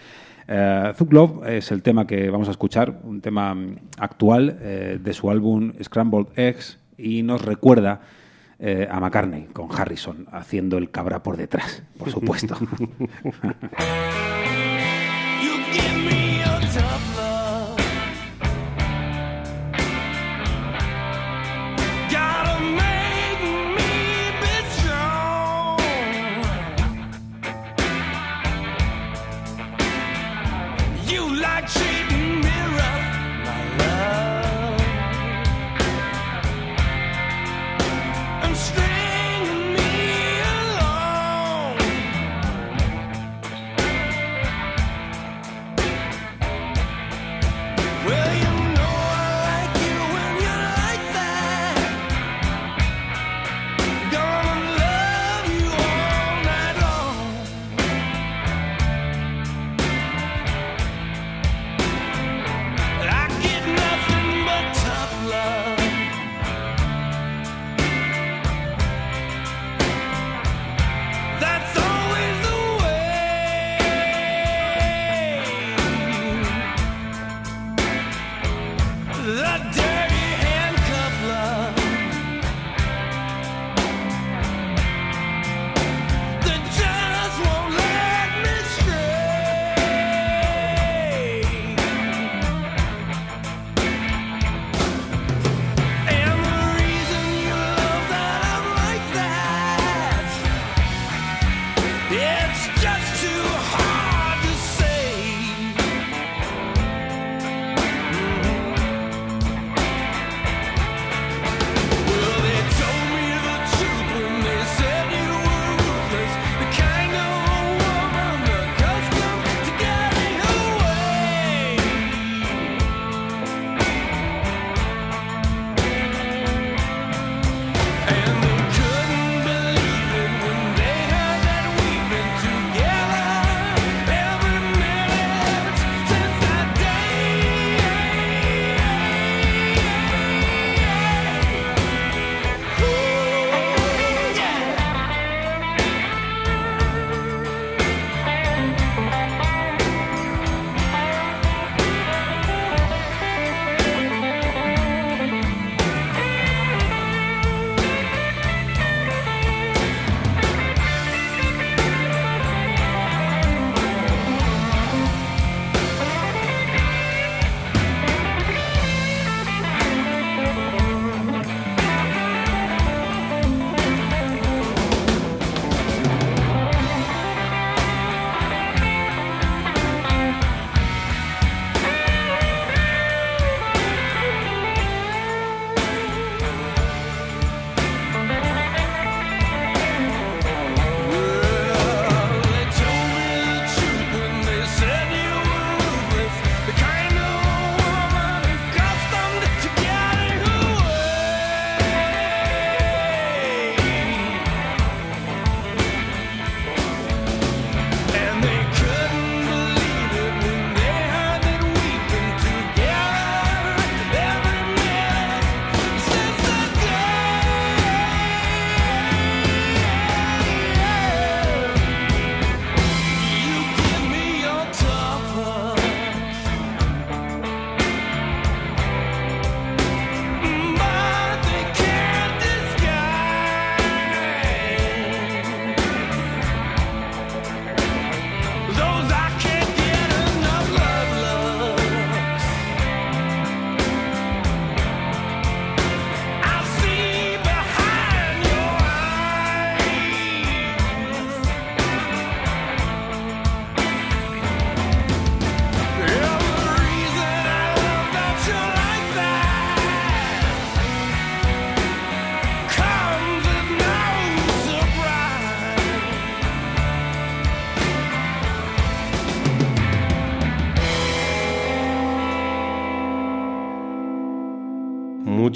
Eh, Love es el tema que vamos a escuchar, un tema mm, actual de su álbum Scrambled Eggs y nos recuerda eh, a McCartney con Harrison haciendo el cabra por detrás, por supuesto.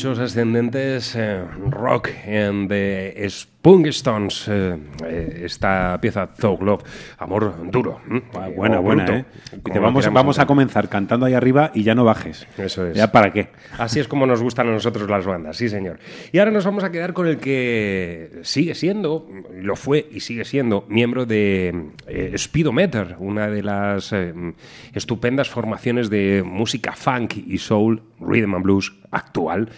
muchos ascendentes eh, rock en The Spungstones. eh, eh, esta pieza Thug Love, amor duro. Ah, Buena, buena, bruto, ¿eh? Dice, lo vamos vamos a comenzar cantando ahí arriba y ya no bajes. Eso es. ¿Ya para qué? Así es como nos gustan a nosotros las bandas, sí señor. Y ahora nos vamos a quedar con el que sigue siendo, lo fue y sigue siendo, miembro de eh, Speedometer, una de las eh, estupendas formaciones de música funk y soul, rhythm and blues actual,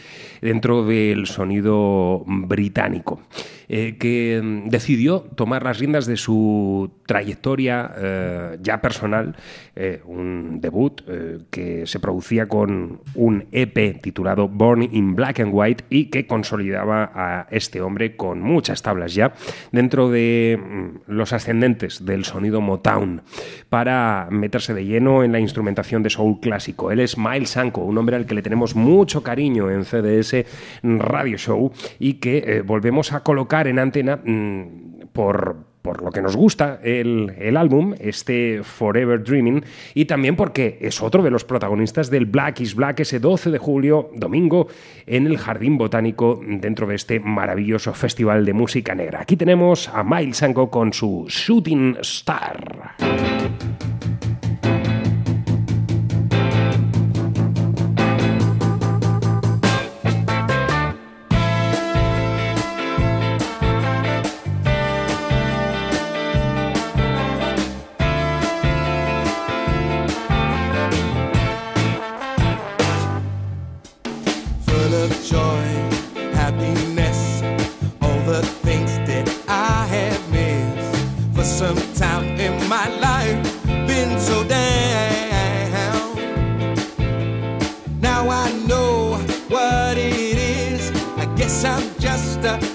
dentro del sonido británico. Eh, que mm, decidió tomar las riendas de su trayectoria eh, ya personal, eh, un debut que se producía con un EP titulado Born in Black and White y que consolidaba a este hombre con muchas tablas ya dentro de mm, los ascendentes del sonido Motown para meterse de lleno en la instrumentación de soul clásico. Él es Miles Sanko, un hombre al que le tenemos mucho cariño en CDS Radio Show y que volvemos a colocar en antena mm, por, por lo que nos gusta el, el álbum, este Forever Dreaming, y también porque es otro de los protagonistas del Black is Black ese 12 de julio, domingo, en el Jardín Botánico dentro de este maravilloso festival de música negra. Aquí tenemos a Miles Sanko con su Shooting Star.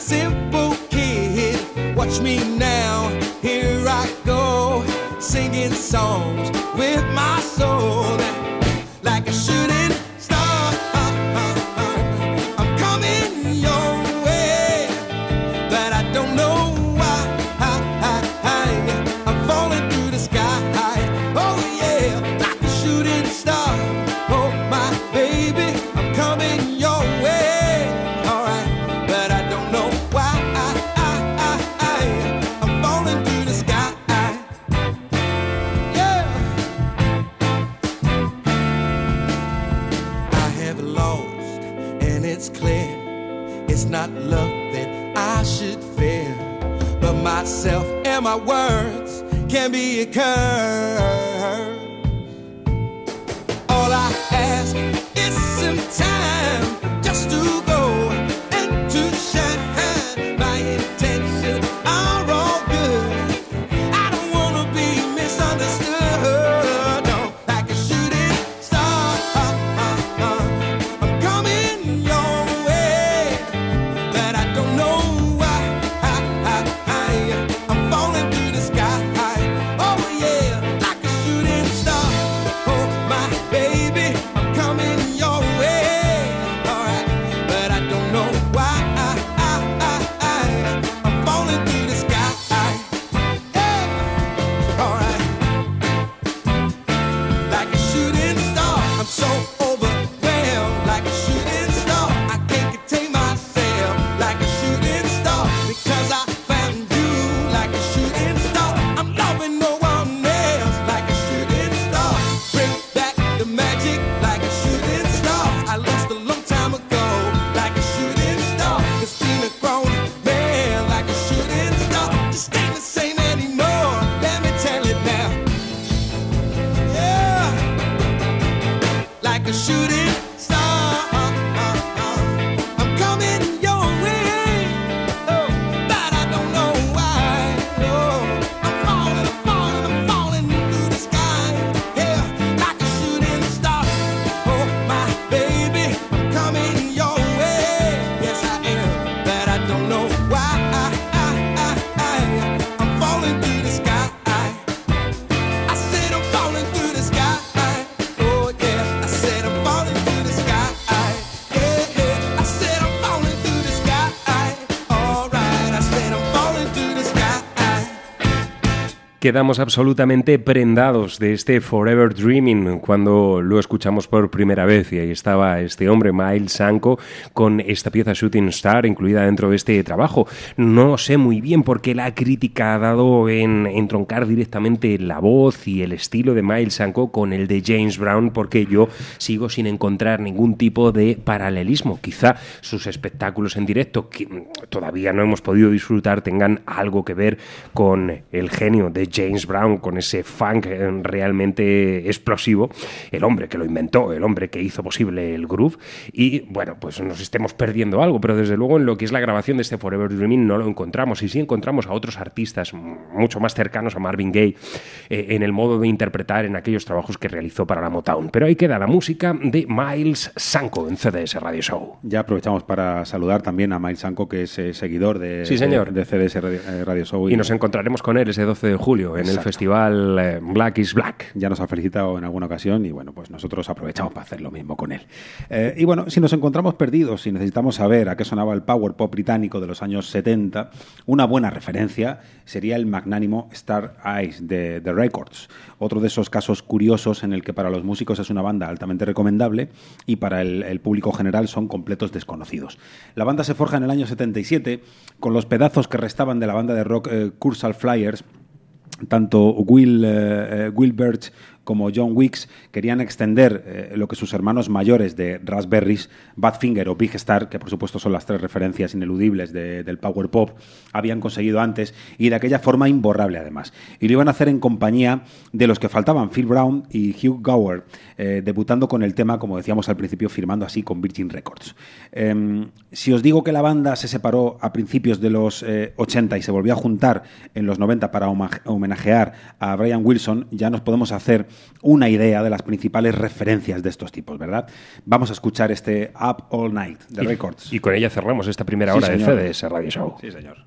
Simple kid. Watch me now, here I go, singing songs Quedamos absolutamente prendados de este Forever Dreaming cuando lo escuchamos por primera vez y ahí estaba este hombre, Miles Sanko, con esta pieza Shooting Star incluida dentro de este trabajo. No sé muy bien por qué la crítica ha dado en entroncar directamente la voz y el estilo de Miles Sanko con el de James Brown porque yo sigo sin encontrar ningún tipo de paralelismo. Quizá sus espectáculos en directo, que todavía no hemos podido disfrutar, tengan algo que ver con el genio de James Brown, con ese funk eh, realmente explosivo, el hombre que lo inventó, el hombre que hizo posible el groove, y bueno, pues nos estemos perdiendo algo, pero desde luego en lo que es la grabación de este Forever Dreaming no lo encontramos, y sí encontramos a otros artistas mucho más cercanos a Marvin Gaye eh, en el modo de interpretar en aquellos trabajos que realizó para la Motown. Pero ahí queda la música de Miles Sanko en CDS Radio Show. Ya aprovechamos para saludar también a Miles Sanko, que es eh, seguidor de, Sí, señor. de, de CDS Radio, eh, Radio Show. Y nos encontraremos con él ese 12 de julio en el festival Black is Black. ya nos ha felicitado en alguna ocasión y bueno, pues nosotros aprovechamos para hacer lo mismo con él. Y bueno, si nos encontramos perdidos, si necesitamos saber a qué sonaba el power pop británico de los años 70, una buena referencia sería el magnánimo Star Eyes de The Records, otro de esos casos curiosos en el que para los músicos es una banda altamente recomendable y para el, público general son completos desconocidos. La banda se forja en el año 77 con los pedazos que restaban de la banda de rock eh, Cursal Flyers, tanto Will, eh, eh, Will Birch como John Weeks querían extender eh, lo que sus hermanos mayores de Raspberries, Badfinger o Big Star, que por supuesto son las tres referencias ineludibles de- del power pop, habían conseguido antes y de aquella forma imborrable además. Y lo iban a hacer en compañía de los que faltaban, Phil Brown y Hugh Gower, eh, debutando con el tema, como decíamos al principio, firmando así con Virgin Records. Em, si os digo que la banda se separó a principios de los eh, 80 y se volvió a juntar en los 90 para homenajear a Brian Wilson, ya nos podemos hacer una idea de las principales referencias de estos tipos, ¿verdad? Vamos a escuchar este Up All Night de Y- Records. Y con ella cerramos esta primera hora de CDS Radio Show. Sí, señor.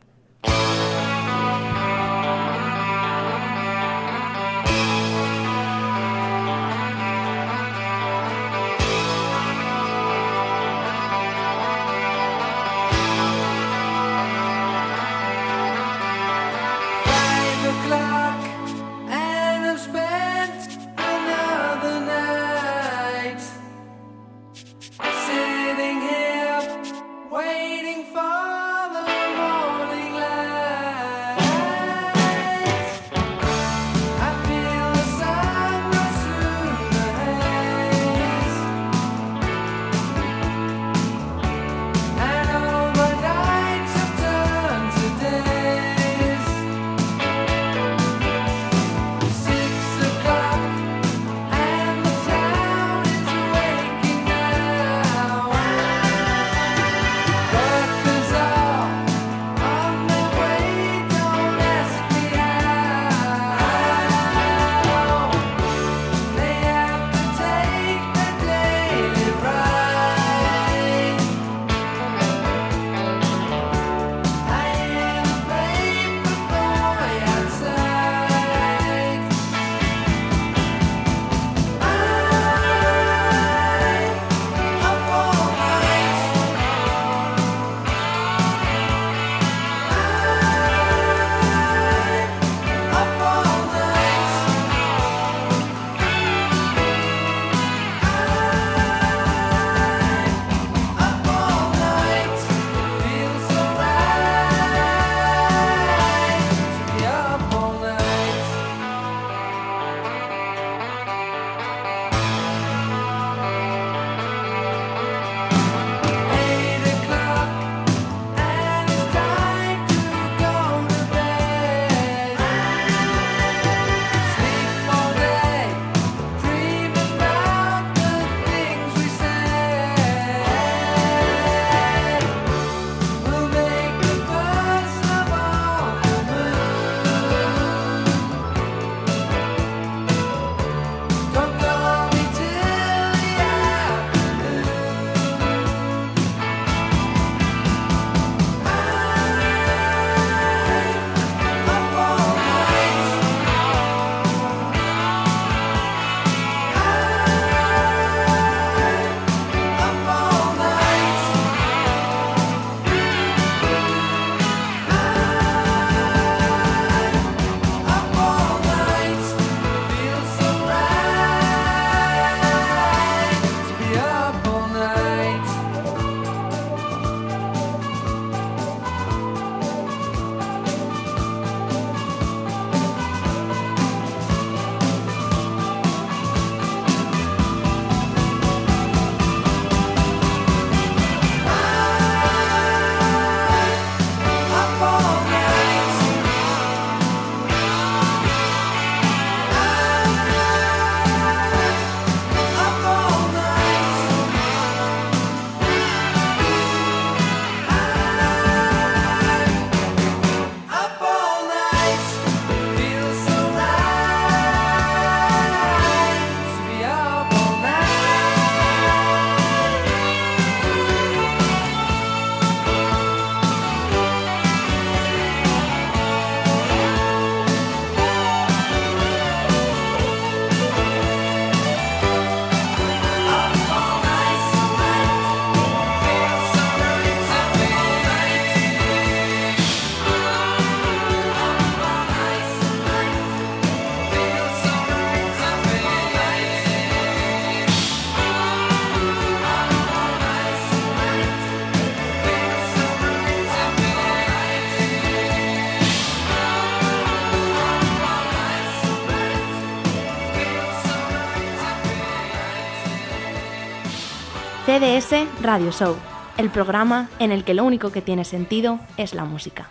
CDS Radio Show, el programa en el que lo único que tiene sentido es la música.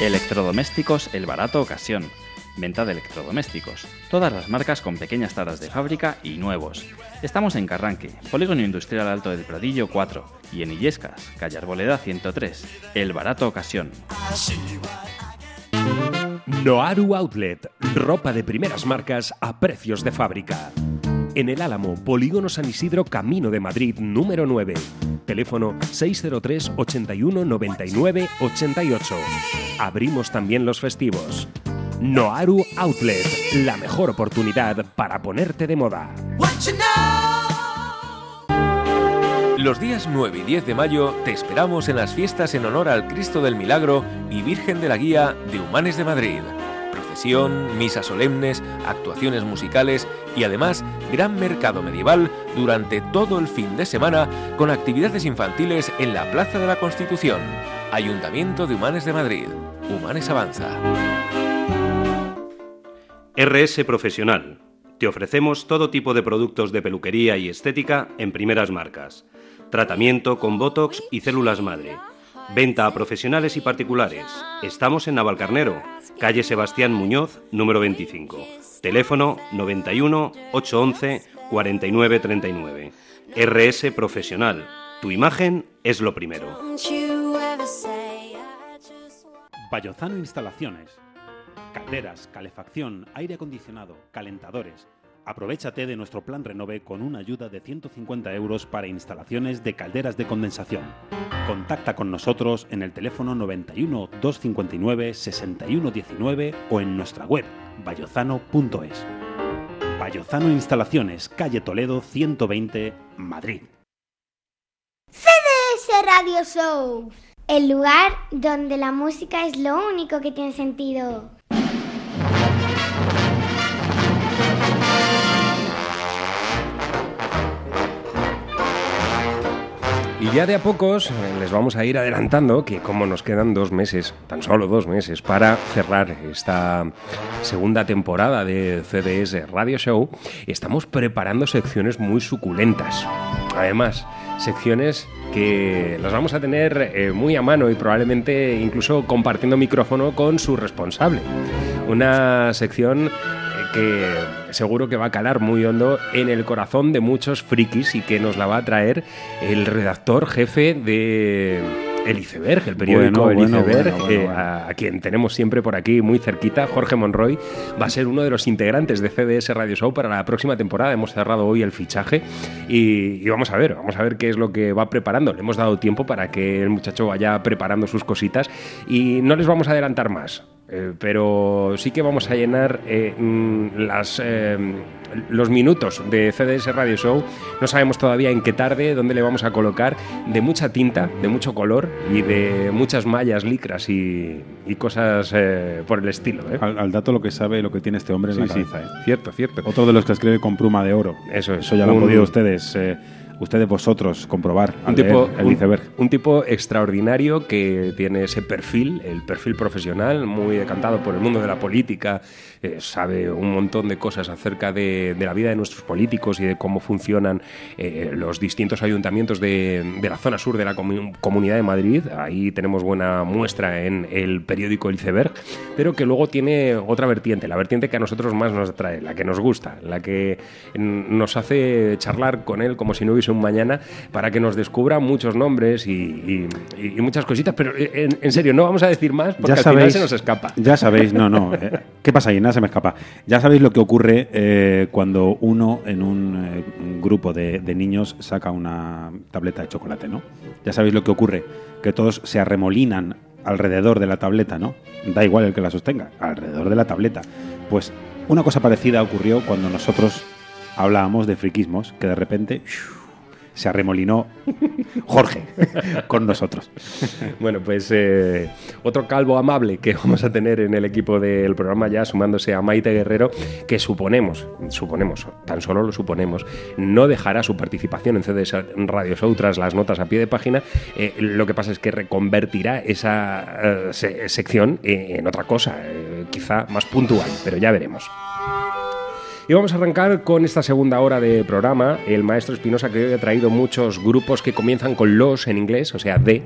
Electrodomésticos El Barato Ocasión. Venta de electrodomésticos. Todas las marcas con pequeñas taras de fábrica y nuevos. Estamos en Carranque, Polígono Industrial Alto del Pradillo 4 y en Illescas, calle Arboleda 103. El Barato Ocasión. Noaru Outlet, ropa de primeras marcas a precios de fábrica. En el Álamo, Polígono San Isidro, Camino de Madrid, número 9. Teléfono 603 81 99 88. Abrimos también los festivos. Noaru Outlet, la mejor oportunidad para ponerte de moda. Los días 9 y 10 de mayo te esperamos en las fiestas en honor al Cristo del Milagro y Virgen de la Guía de Humanes de Madrid. Procesión, misas solemnes, actuaciones musicales y además gran mercado medieval durante todo el fin de semana con actividades infantiles en la Plaza de la Constitución. Ayuntamiento de Humanes de Madrid. Humanes Avanza. RS Profesional. Te ofrecemos todo tipo de productos de peluquería y estética en primeras marcas. Tratamiento con Botox y células madre. Venta a profesionales y particulares. Estamos en Navalcarnero, calle Sebastián Muñoz, número 25. Teléfono 91 811 4939. RS Profesional. Tu imagen es lo primero. Vallozano Instalaciones. Calderas, calefacción, aire acondicionado, calentadores. Aprovechate de nuestro plan Renove con una ayuda de 150 euros para instalaciones de calderas de condensación. Contacta con nosotros en el teléfono 91 259 6119 o en nuestra web vallozano.es. Vallozano Instalaciones, calle Toledo 120, Madrid. CDS Radio Show, el lugar donde la música es lo único que tiene sentido. Ya de a pocos eh, les vamos a ir adelantando que como nos quedan dos meses, tan solo dos meses, para cerrar esta segunda temporada de CDS Radio Show, estamos preparando secciones muy suculentas. Además, secciones que las vamos a tener eh, muy a mano y probablemente incluso compartiendo micrófono con su responsable. Una sección seguro que va a calar muy hondo en el corazón de muchos frikis y que nos la va a traer el redactor jefe de El Iceberg, el periódico Bueno, El Iceberg, bueno, bueno, eh, a quien tenemos siempre por aquí muy cerquita, Jorge Monroy, va a ser uno de los integrantes de CDS Radio Show para la próxima temporada. Hemos cerrado hoy el fichaje y, y vamos a ver, vamos a ver qué es lo que va preparando. Le hemos dado tiempo para que el muchacho vaya preparando sus cositas y no les vamos a adelantar más. Eh, pero sí que vamos a llenar eh, mm, las, eh, los minutos de CDS Radio Show. No sabemos todavía en qué tarde, dónde le vamos a colocar, de mucha tinta, de mucho color y de muchas mallas, licras y, y cosas eh, por el estilo. ¿eh? Al, al dato lo que sabe lo que tiene este hombre en la Sí, sí. cabeza. Cierto, cierto. Otro de los que escribe con pluma de oro. Eso es. Eso ya lo han podido ustedes, ustedes vosotros comprobar. al un tipo, leer el un- iceberg. un tipo extraordinario que tiene ese perfil, el perfil profesional, muy decantado por el mundo de la política, eh, sabe un montón de cosas acerca de, de la vida de nuestros políticos y de cómo funcionan eh, los distintos ayuntamientos de, de la zona sur de la comu- Comunidad de Madrid. Ahí tenemos buena muestra en el periódico El Iceberg, pero que luego tiene otra vertiente, la vertiente que a nosotros más nos atrae, la que nos gusta, la que nos hace charlar con él como si no hubiese un mañana para que nos descubra muchos nombres y, y- y muchas cositas, pero eh, en, en serio, no vamos a decir más porque ya al sabéis, final se nos escapa. Ya sabéis, no, no. eh, ¿Qué pasa ahí? Nada se me escapa. Ya sabéis lo que ocurre eh, cuando uno en un, eh, un grupo de, de niños saca una tableta de chocolate, ¿no? Ya sabéis lo que ocurre, que todos se arremolinan alrededor de la tableta, ¿no? Da igual el que la sostenga, alrededor de la tableta. Pues una cosa parecida ocurrió cuando nosotros hablábamos de friquismos, que de repente ¡shu! Se arremolinó Jorge con nosotros. Bueno, pues eh, otro calvo amable que vamos a tener en el equipo del programa ya sumándose a Maite Guerrero, que suponemos, suponemos, tan solo lo suponemos, no dejará su participación en CDS Radio Show las notas a pie de página. Eh, lo que pasa es que reconvertirá esa eh, se- sección en otra cosa, quizá más puntual, pero ya veremos. Y vamos a arrancar con esta segunda hora de programa. El maestro Espinosa que hoy ha traído muchos grupos que comienzan con los en inglés, o sea, de.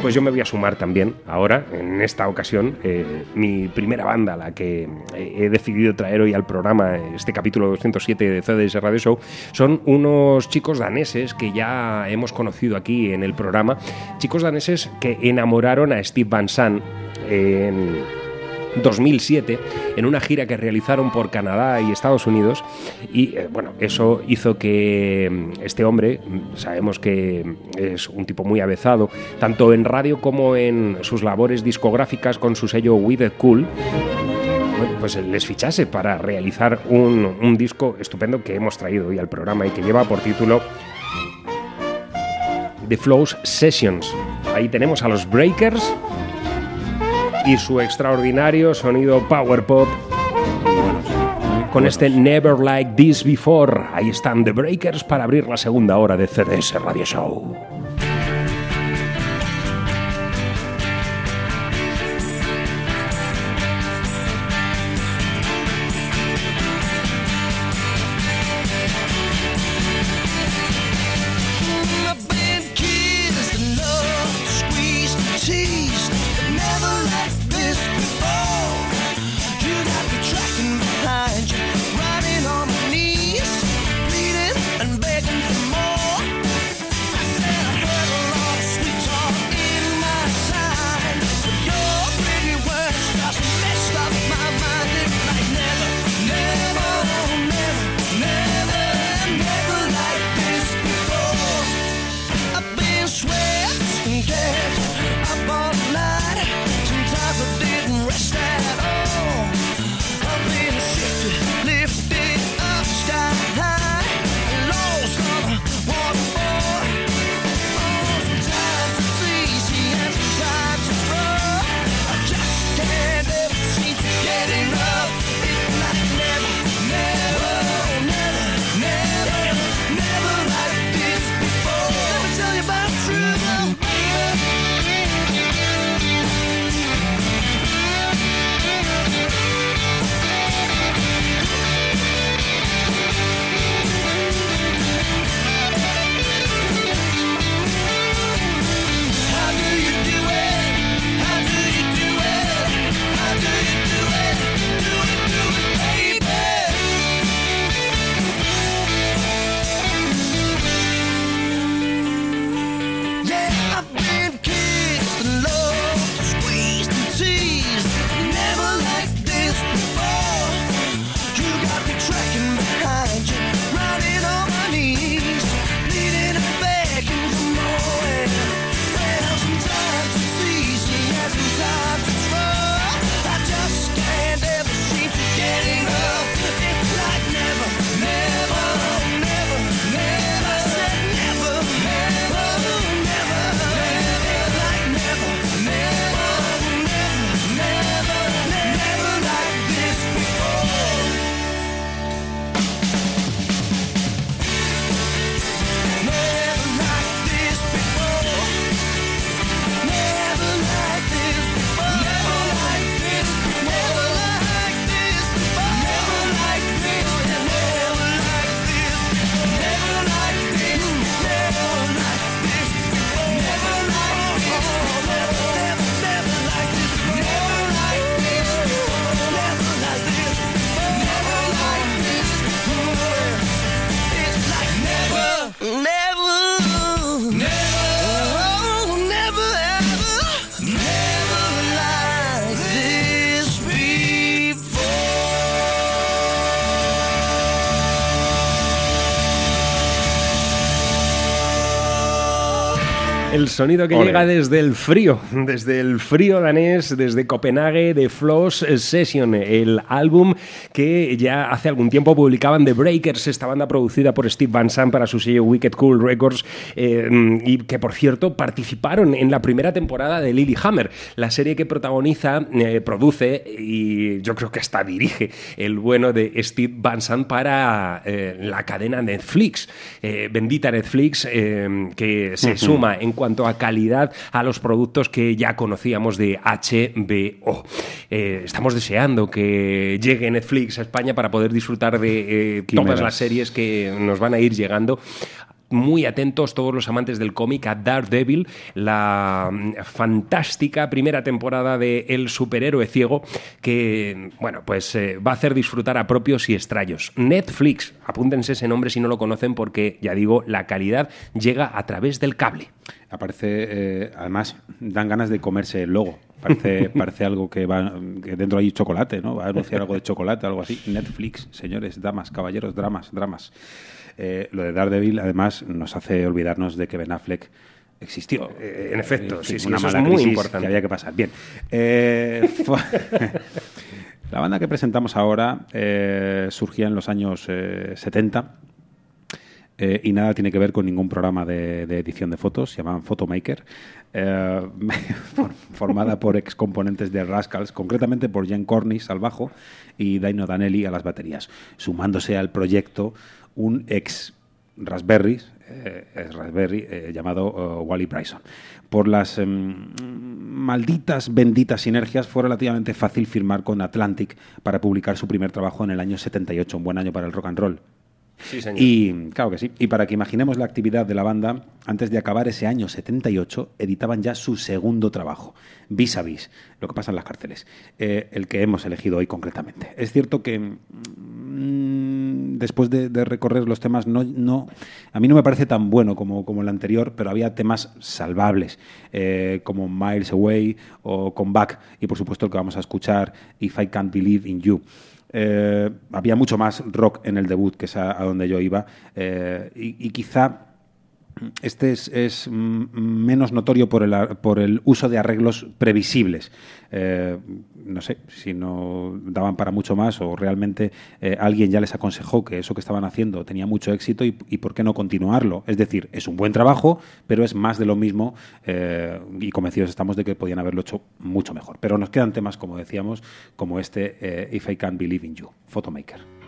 Pues yo me voy a sumar también ahora, en esta ocasión, eh, mi primera banda, la que eh, he decidido traer hoy al programa, este capítulo 207 de CDS Radio Show, son unos chicos daneses que ya hemos conocido aquí en el programa, chicos daneses que enamoraron a Steve Van Sant en 2007 en una gira que realizaron por Canadá y Estados Unidos y eh, bueno, eso hizo que mm, este hombre, mm, sabemos que es un tipo muy avezado, tanto en radio como en sus labores discográficas con su sello With It Cool, pues les fichase para realizar un, un disco estupendo que hemos traído hoy al programa y que lleva por título The Flows Sessions. Ahí tenemos a los Breakers y su extraordinario sonido power pop con este Never Like This Before. Ahí están The Breakers para abrir la segunda hora de CDS Radio Show. Sonido que Ole. llega desde el frío, desde el frío danés, desde Copenhague, de Floss Session, el álbum que ya hace algún tiempo publicaban The Breakers, esta banda producida por Steve Van Sant para su sello Wicked Cool Records, eh, y que por cierto participaron en la primera temporada de Lilyhammer, la serie que protagoniza, eh, produce y yo creo que hasta dirige el bueno de Steve Van Sant para eh, la cadena Netflix. Bendita Netflix, que se suma en cuanto a calidad a los productos que ya conocíamos de HBO. Eh, estamos deseando que llegue Netflix a España para poder disfrutar de eh, todas las series que nos van a ir llegando muy atentos todos los amantes del cómic a Daredevil, la mm, fantástica primera temporada de El superhéroe ciego que, bueno, pues eh, va a hacer disfrutar a propios y extraños. Netflix, apúntense ese nombre si no lo conocen porque, ya digo, la calidad llega a través del cable. Aparece, eh, además, dan ganas de comerse el logo. Parece, parece algo que va que dentro hay chocolate, ¿no? Va a anunciar algo de chocolate, algo así. Netflix, señores, damas, caballeros, dramas, dramas. Eh, lo de Daredevil, además, nos hace olvidarnos de que Ben Affleck existió. Eh, en efecto, En sí, sí, una eso es mala muy crisis importante. que había que pasar. Bien. Eh, la banda que presentamos ahora eh, surgía en los años eh, 70 eh, y nada tiene que ver con ningún programa de, de edición de fotos, se llamaban Photomaker, eh, for- formada por ex componentes de Rascals, concretamente por Jen Cornish al bajo y Dino Danelli a las baterías, sumándose al proyecto un ex Raspberry, eh, Raspberry eh, llamado eh, Wally Bryson. Por las em, malditas, benditas sinergias fue relativamente fácil firmar con Atlantic para publicar su primer trabajo en el año 78, un buen año para el rock and roll. Señor. Y claro que sí. Y para que imaginemos la actividad de la banda, antes de acabar ese año 78, editaban ya su segundo trabajo, Vis a Vis, lo que pasa en las cárceles, eh, el que hemos elegido hoy concretamente. Es cierto que mm, después de, de recorrer los temas, no, no, a mí no me parece tan bueno como, como el anterior, pero había temas salvables, eh, como Miles Away o Come Back, y por supuesto el que vamos a escuchar, If I Can't Believe in You. Eh, había mucho más rock en el debut, que es a, donde yo iba, eh, y quizá este es, es, mm, menos notorio por el, por el uso de arreglos previsibles. Eh, no sé si no daban para mucho más o realmente eh, alguien ya les aconsejó que eso que estaban haciendo tenía mucho éxito y, por qué no continuarlo. Es decir, es un buen trabajo, pero es más de lo mismo eh, y convencidos estamos de que podían haberlo hecho mucho mejor. Pero nos quedan temas, como decíamos, como este If I Can't Believe in You, Photomaker.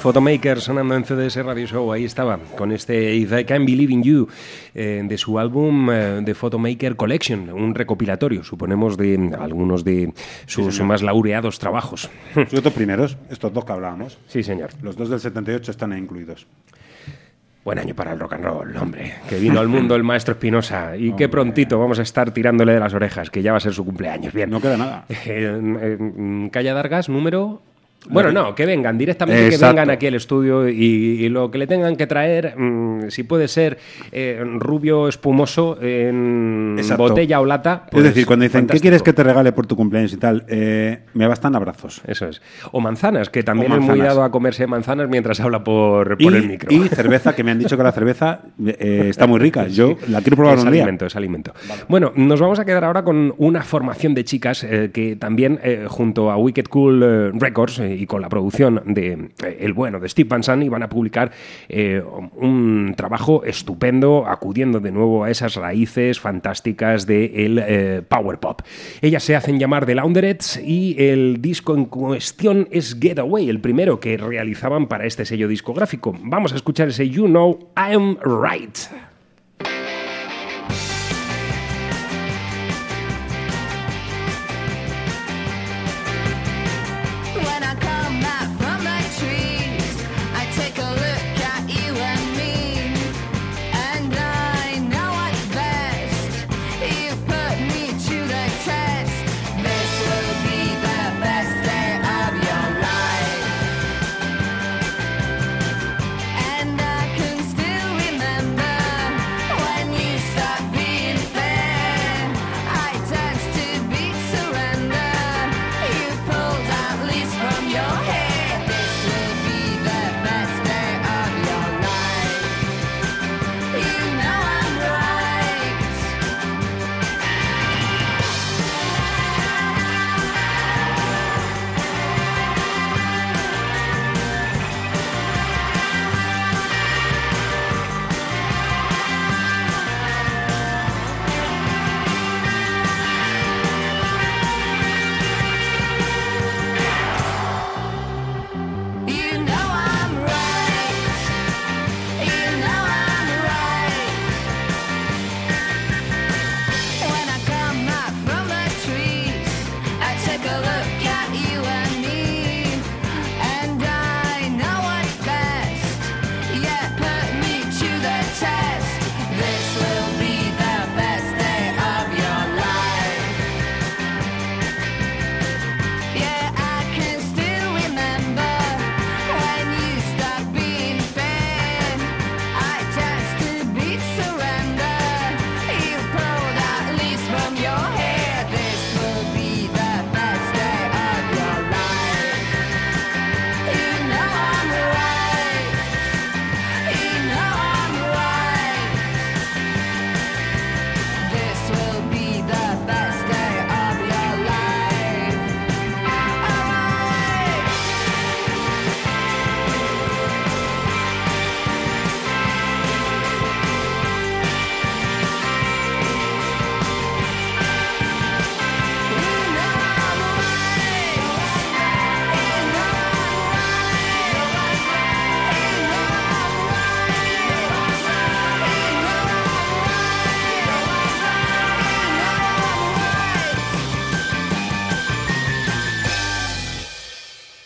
Photomaker sonando en CDS Radio Show, ahí estaba, con este If I Can Believe in You, eh, de su álbum eh, The Photomaker Collection, un recopilatorio, suponemos, de algunos de sus más laureados trabajos. Los dos primeros, estos dos que hablábamos. Sí, señor. Los dos del 78 están ahí incluidos. Buen año para el rock and roll, hombre. Que vino al mundo el maestro Espinosa. Y qué prontito vamos a estar tirándole de las orejas, que ya va a ser su cumpleaños. Bien. No queda nada. Calla Dargas, número. Bueno, no, que vengan, directamente que vengan aquí al estudio y, y lo que le tengan que traer, mm, si puede ser eh, rubio espumoso en Exacto. botella o lata. es pues decir, cuando dicen, ¿qué quieres que te regale por tu cumpleaños y tal? Eh, me bastan abrazos. Eso es. O manzanas, que también es muy dado a comerse manzanas mientras habla por, Y, el micro. y cerveza, que me han dicho que la cerveza eh, está muy rica. Yo la quiero probar es un día. alimento, es alimento. Bueno, nos vamos a quedar ahora con una formación de chicas eh, que también, eh, junto a Wicked Cool Records y con la producción de eh, El Bueno de Steve Van Sant, iban a publicar eh, un trabajo estupendo, acudiendo de nuevo a esas raíces fantásticas del eh, Power Pop. Ellas se hacen llamar The Launderets y el disco en cuestión es Getaway, el primero que realizaban para este sello discográfico. Vamos a escuchar ese You Know I'm Right.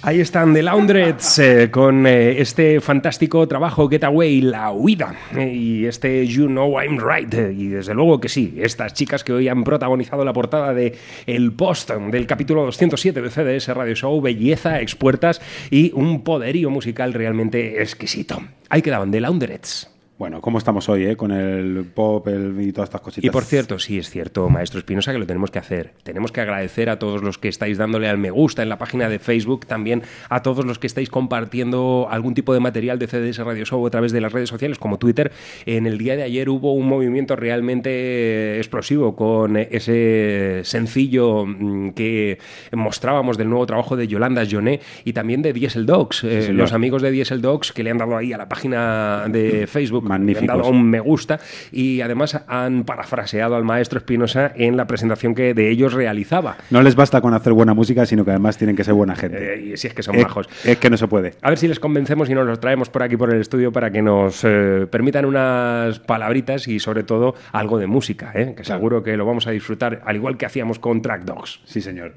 Ahí están The Laundrets eh, con eh, este fantástico trabajo Getaway, La Huida, eh, y este You Know I'm Right. y desde luego que sí, estas chicas que hoy han protagonizado la portada de El Post del capítulo 207 de CDS Radio Show, belleza, expuertas y un poderío musical realmente exquisito. Ahí quedaban The Laundrets. Bueno, ¿cómo estamos hoy, eh? Con el pop el, y todas estas cositas. Y por cierto, sí es cierto, maestro Espinosa, que lo tenemos que hacer. Tenemos que agradecer a todos los que estáis dándole al me gusta en la página de Facebook, también a todos los que estáis compartiendo algún tipo de material de CDS Radio Show a través de las redes sociales como Twitter. En el día de ayer hubo un movimiento realmente explosivo con ese sencillo mm, que mostrábamos del nuevo trabajo de Yolanda Joné y también de Diesel Dogs. Eh, los amigos de Diesel Dogs que le han dado ahí a la página de Facebook magníficos. Han dado un me gusta y además han parafraseado al maestro Espinosa en la presentación que de ellos realizaba. No les basta con hacer buena música, sino que además tienen que ser buena gente. Eh, y si es que son Es- majos. Es que no se puede. A ver si les convencemos y nos los traemos por aquí por el estudio para que nos eh, permitan unas palabritas y sobre todo algo de música, ¿eh? que seguro que lo vamos a disfrutar al igual que hacíamos con Track Dogs. Sí, señor.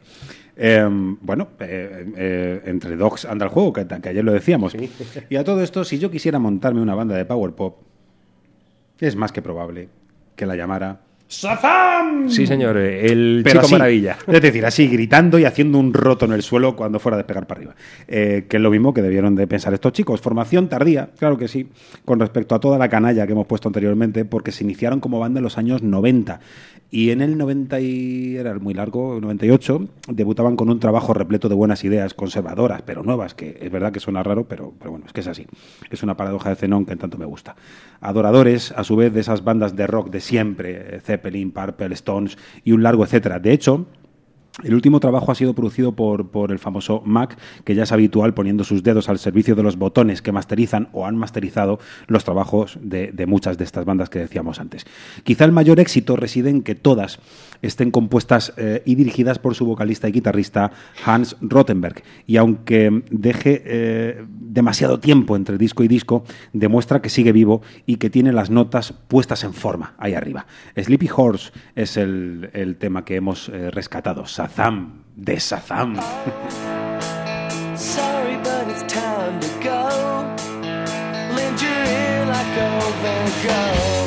Eh, bueno, eh, eh, entre Dogs anda el juego, que, que ayer lo decíamos. Y a todo esto, si yo quisiera montarme una banda de power pop, es más que probable que la llamara ¡Sazam! Sí, señor, eh, el Pero chico así, maravilla. Es decir, así gritando y haciendo un roto en el suelo cuando fuera a despegar para arriba. Eh, que es lo mismo que debieron de pensar estos chicos. Formación tardía, claro que sí, con respecto a toda la canalla que hemos puesto anteriormente, porque se iniciaron como banda en los años 90. Y en el 90 y era muy largo, 98, debutaban con un trabajo repleto de buenas ideas, conservadoras, pero nuevas, que es verdad que suena raro, pero, pero bueno, es que es así. Es una paradoja de Zenón que en tanto me gusta. Adoradores, a su vez, de esas bandas de rock de siempre, eh, Zeppelin, Purple, Stones y un largo etcétera. De hecho, el último trabajo ha sido producido por, por el famoso Mac, que ya es habitual poniendo sus dedos al servicio de los botones que masterizan o han masterizado los trabajos de, de muchas de estas bandas que decíamos antes. Quizá el mayor éxito reside en que todas estén compuestas eh, y dirigidas por su vocalista y guitarrista Hans Rottenberg. Y aunque deje eh, demasiado tiempo entre disco y disco, demuestra que sigue vivo y que tiene las notas puestas en forma ahí arriba. Sleepy Horse es el, el tema que hemos eh, rescatado. Sazam, de Sazam. Sorry, but it's time to go. Lend your ear like Van Gogh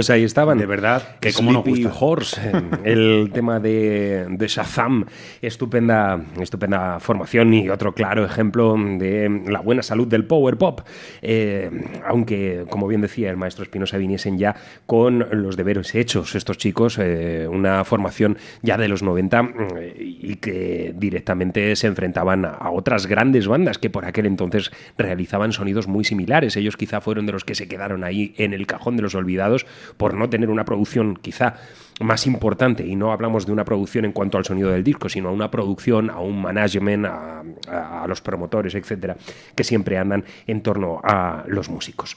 Pues ahí estaban. De verdad, que como nos Sleepy gusta. Horse, el tema de, de Shazam, estupenda, estupenda formación y otro claro ejemplo de la buena salud del power pop. Eh, aunque, como bien decía el maestro Espinosa, viniesen ya con los deberes hechos estos chicos, eh, una formación ya de los 90 eh, y que directamente se enfrentaban a, a otras grandes bandas que por aquel entonces realizaban sonidos muy similares. Ellos quizá fueron de los que se quedaron ahí en el cajón de los olvidados por no tener una producción quizá más importante y no hablamos de una producción en cuanto al sonido del disco, sino a una producción, a un management, a, los promotores, etcétera, que siempre andan en torno a los músicos.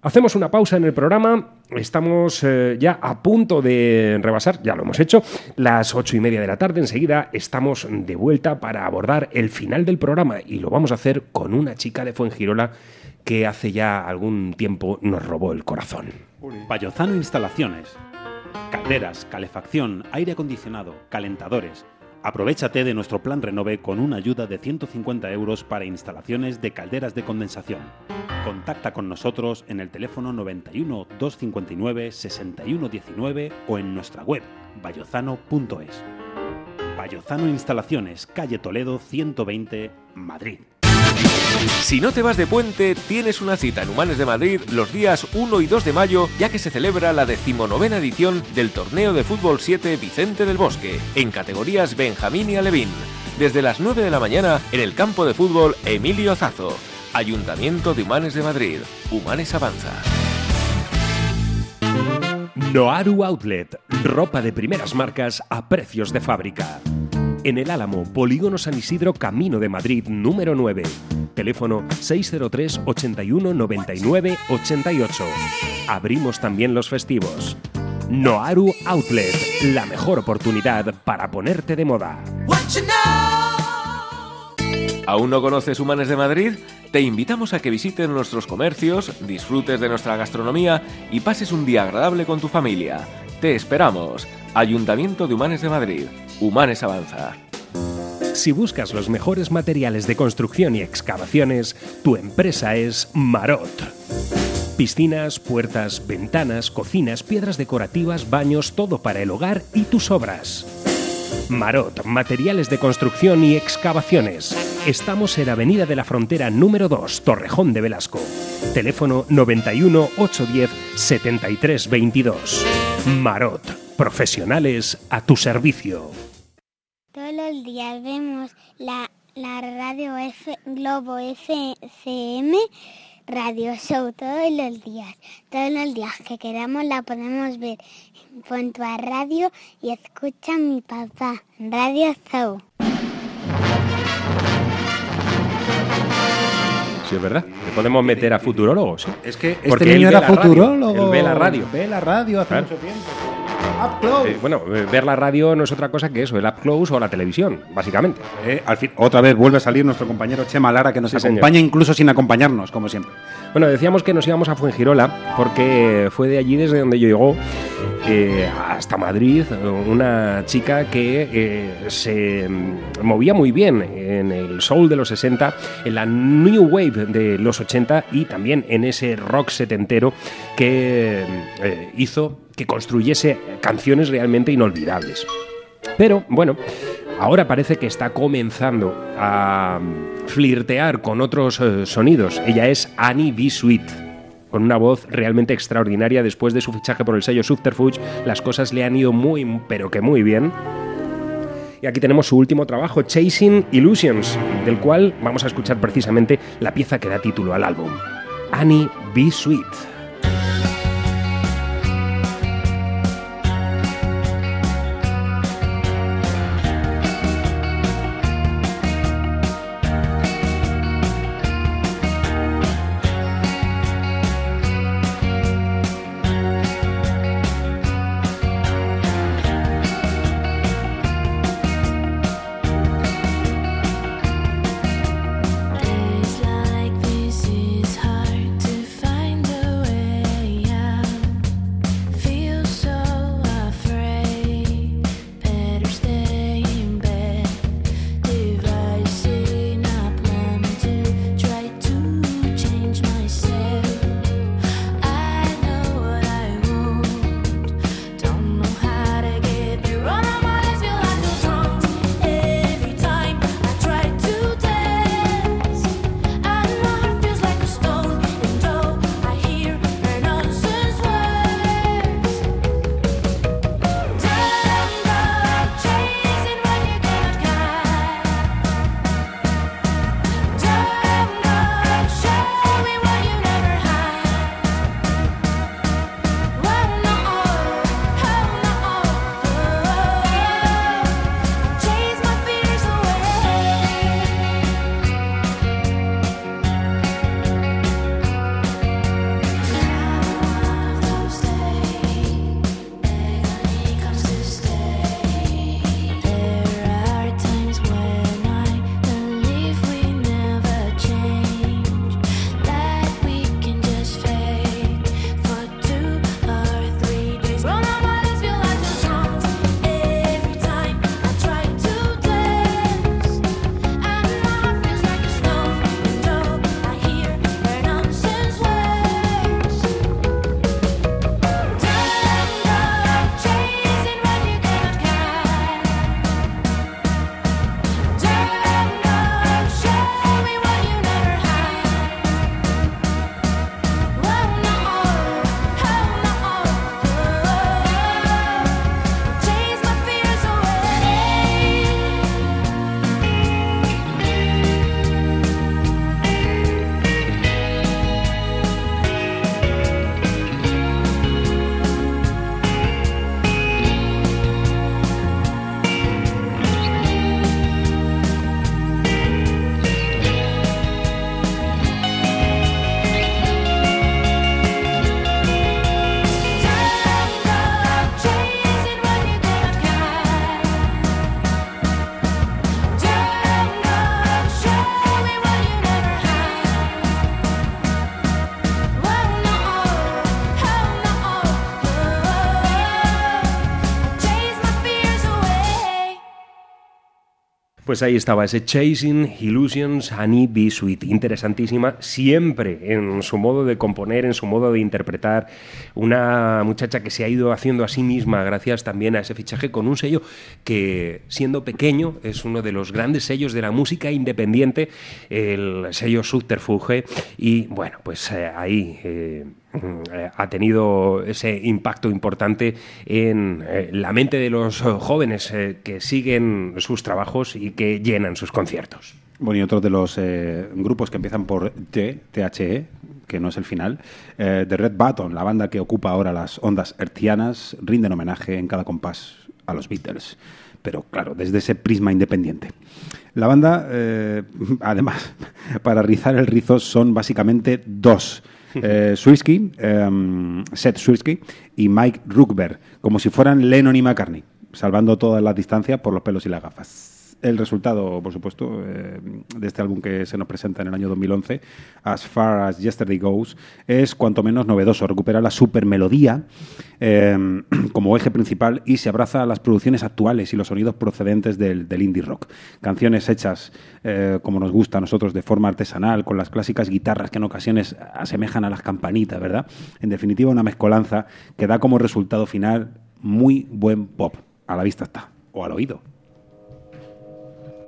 Hacemos una pausa en el programa. Estamos eh, ya a punto de rebasar, ya lo hemos hecho, las ocho y media de la tarde. Enseguida estamos de vuelta para abordar el final del programa y lo vamos a hacer con una chica de Fuengirola que hace ya algún tiempo nos robó el corazón. Payozano Instalaciones. Calderas, calefacción, aire acondicionado, calentadores. Aprovechate de nuestro plan Renove con una ayuda de 150 euros para instalaciones de calderas de condensación. Contacta con nosotros en el teléfono 91 259 6119 o en nuestra web bayozano.es. Bayozano Instalaciones, calle Toledo 120, Madrid. Si no te vas de puente, tienes una cita en Humanes de Madrid los días 1 y 2 de mayo, ya que se celebra la decimonovena edición del Torneo de Fútbol 7 Vicente del Bosque, en categorías Benjamín y Alevín, desde las 9 de la mañana en el campo de fútbol Emilio Zazo. Ayuntamiento de Humanes de Madrid. Humanes Avanza. Noaru Outlet, ropa de primeras marcas a precios de fábrica. En el Álamo, Polígono San Isidro, Camino de Madrid, número 9. Teléfono 603 81 99 88. Abrimos también los festivos. Noaru Outlet, la mejor oportunidad para ponerte de moda. ¿Aún no conoces Humanes de Madrid? Te invitamos a que visites nuestros comercios, disfrutes de nuestra gastronomía y pases un día agradable con tu familia. Te esperamos. Ayuntamiento de Humanes de Madrid. Humanes Avanza. Si buscas los mejores materiales de construcción y excavaciones, tu empresa es Marot. Piscinas, puertas, ventanas, cocinas, piedras decorativas, baños, todo para el hogar y tus obras. Marot, materiales de construcción y excavaciones. Estamos en Avenida de la Frontera número 2, Torrejón de Velasco. Teléfono 91 810 73 22. Marot, profesionales a tu servicio. Todos los días vemos la, la radio F, Globo FM Radio Show, todos los días. Todos los días que queramos la podemos ver. Pon tu a radio y escucha a mi papá. Radio Show. Sí, es verdad. Le podemos meter a futurólogos. ¿eh? Es que Porque este él niño ve era la radio, futurólogo. él ve la radio. Ve la radio hace Claro. mucho tiempo. Up close. Eh, bueno, eh, ver la radio no es otra cosa que eso, el up close o la televisión, básicamente. Eh, al fin, otra vez vuelve a salir nuestro compañero Chema Lara que nos Sí, señor. acompaña incluso sin acompañarnos, como siempre. Bueno, decíamos que nos íbamos a Fuengirola porque fue de allí desde donde llegó eh, hasta Madrid una chica que eh, se movía muy bien en el soul de los 60, en la new wave de los 80 y también en ese rock setentero que eh, hizo que construyese canciones realmente inolvidables. Pero bueno, ahora parece que está comenzando a flirtear con otros eh, sonidos. Ella es Annie B. Sweet. Con una voz realmente extraordinaria después de su fichaje por el sello Subterfuge, las cosas le han ido muy, pero que muy bien. Y aquí tenemos su último trabajo, Chasing Illusions, del cual vamos a escuchar precisamente la pieza que da título al álbum, Annie B. Sweet. Pues ahí estaba ese Chasing Illusions Honey Bee Sweet, interesantísima, siempre en su modo de componer, en su modo de interpretar, una muchacha que se ha ido haciendo a sí misma gracias también a ese fichaje con un sello que siendo pequeño es uno de los grandes sellos de la música independiente, el sello Subterfuge y bueno, pues eh, ahí... eh, ha tenido ese impacto importante en eh, la mente de los jóvenes que siguen sus trabajos y que llenan sus conciertos. Bueno, y otro de los grupos que empiezan por T, THE, que no es el final, eh, The Red Button, la banda que ocupa ahora las ondas hertzianas, rinden homenaje en cada compás a los Beatles. Pero claro, desde ese prisma independiente. La banda, eh, además, para rizar el rizo son básicamente dos. Eh, Swirsky, em, Seth Swirsky y Mike Ruckberg, como si fueran Lennon y McCartney, salvando todas las distancias por los pelos y las gafas. El resultado, por supuesto, eh, de este álbum que se nos presenta en el año 2011, As Far As Yesterday Goes, es cuanto menos novedoso. Recupera la supermelodía eh, como eje principal y se abraza a las producciones actuales y los sonidos procedentes del, del indie rock. Canciones hechas eh, como nos gusta a nosotros de forma artesanal, con las clásicas guitarras que en ocasiones asemejan a las campanitas, ¿verdad? En definitiva, una mezcolanza que da como resultado final muy buen pop. A la vista está, o al oído.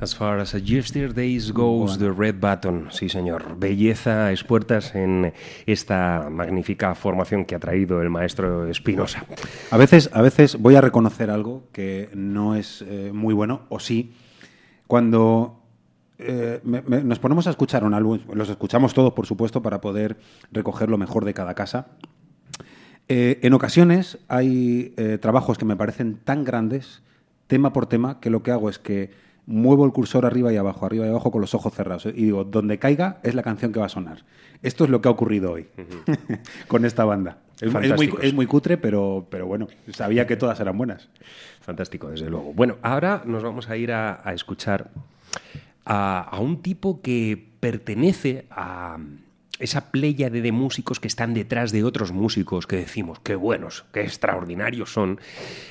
As far as yesterday's goes, the red button. Sí, señor. Belleza a expuertas en esta magnífica formación que ha traído el maestro Espinosa. A veces, a veces voy a reconocer algo que no es eh, muy bueno, o sí. Cuando eh, me- me- nos ponemos a escuchar un álbum, los escuchamos todos, por supuesto, para poder recoger lo mejor de cada casa. Eh, en ocasiones hay eh, trabajos que me parecen tan grandes, tema por tema, que lo que hago es que muevo el cursor arriba y abajo, arriba y abajo con los ojos cerrados. Y digo, donde caiga es la canción que va a sonar. Esto es lo que ha ocurrido hoy con esta banda. Es, es muy, es muy cutre, pero, pero bueno, sabía que todas eran buenas. Fantástico, desde luego. Bueno, ahora nos vamos a ir a, a escuchar a, a un tipo que pertenece a esa pléyade de músicos que están detrás de otros músicos que decimos qué buenos, qué extraordinarios son,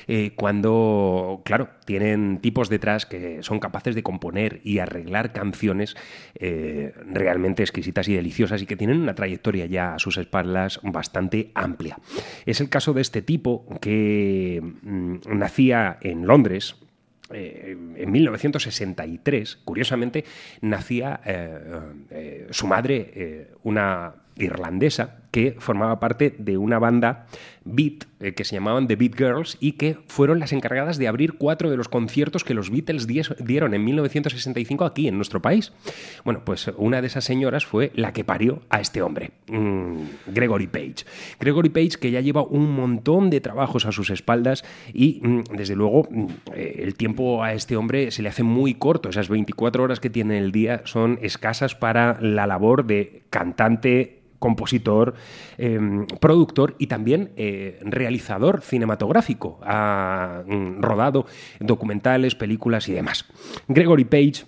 eh, cuando, claro, tienen tipos detrás que son capaces de componer y arreglar canciones eh, realmente exquisitas y deliciosas y que tienen una trayectoria ya a sus espaldas bastante amplia. Es el caso de este tipo que mm, nacía en Londres, eh, en 1963, curiosamente, nacía eh, eh, su madre, una irlandesa, que formaba parte de una banda beat eh, que se llamaban The Beat Girls y que fueron las encargadas de abrir cuatro de los conciertos que los Beatles dieron en 1965 aquí en nuestro país. Bueno, pues una de esas señoras fue la que parió a este hombre, mm, Gregory Page. Gregory Page que ya lleva un montón de trabajos a sus espaldas y mm, desde luego mm, eh, el tiempo a este hombre se le hace muy corto. Esas 24 horas que tiene el día son escasas para la labor de cantante, compositor, eh, productor y también eh, realizador cinematográfico. Ha mm, rodado documentales, películas y demás. Gregory Page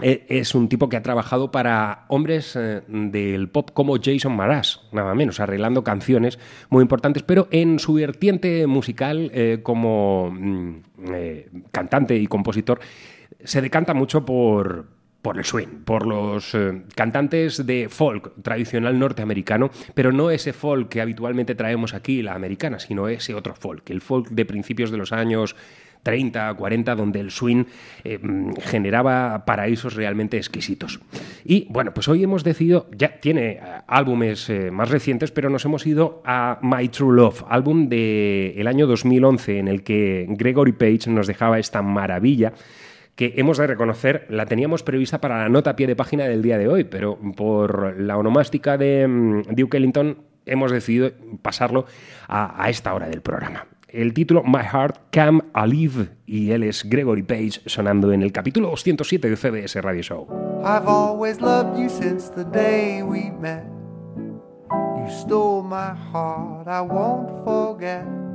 eh, es un tipo que ha trabajado para hombres eh, del pop como Jason Mraz, nada menos, arreglando canciones muy importantes, pero en su vertiente musical como mm, cantante y compositor se decanta mucho por, por el swing, por los eh, cantantes de folk tradicional norteamericano, pero no ese folk que habitualmente traemos aquí, la americana, sino ese otro folk, el folk de principios de los años 30, 40, donde el swing eh, generaba paraísos realmente exquisitos. Y bueno, pues hoy hemos decidido, ya tiene eh, álbumes más recientes, pero nos hemos ido a My True Love, álbum del año 2011, en el que Gregory Page nos dejaba esta maravilla que hemos de reconocer, la teníamos prevista para la nota a pie de página del día de hoy, pero por la onomástica de mm, Duke Ellington hemos decidido pasarlo a, esta hora del programa. El título My Heart Come Alive y él es Gregory Page sonando en el capítulo 207 de CBS Radio Show. I've always loved you since the day we met. You stole my heart, I won't forget.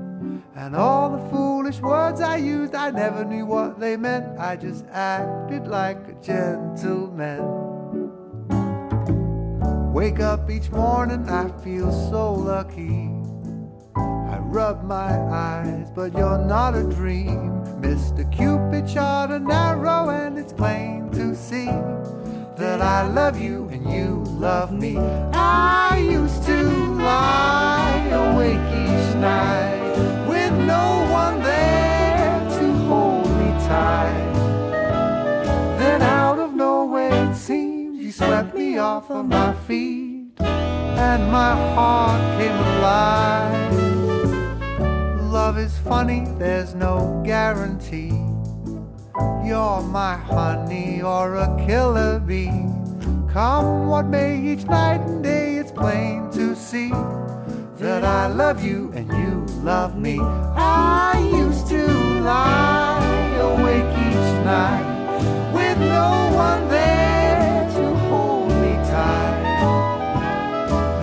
And all the foolish words I used, I never knew what they meant. I just acted like a gentleman. Wake up each morning, I feel so lucky. I rub my eyes, but you're not a dream. Mr. Cupid shot an arrow, and it's plain to see that I love you and you love me. I used to lie awake each night no one there to hold me tight. Then out of nowhere it seems you swept me off of my feet and my heart came alive. Love is funny, there's no guarantee. You're my honey or a killer bee. Come what may, each night and day it's plain to see that I love you and you love me. I used to lie awake each night with no one there to hold me tight.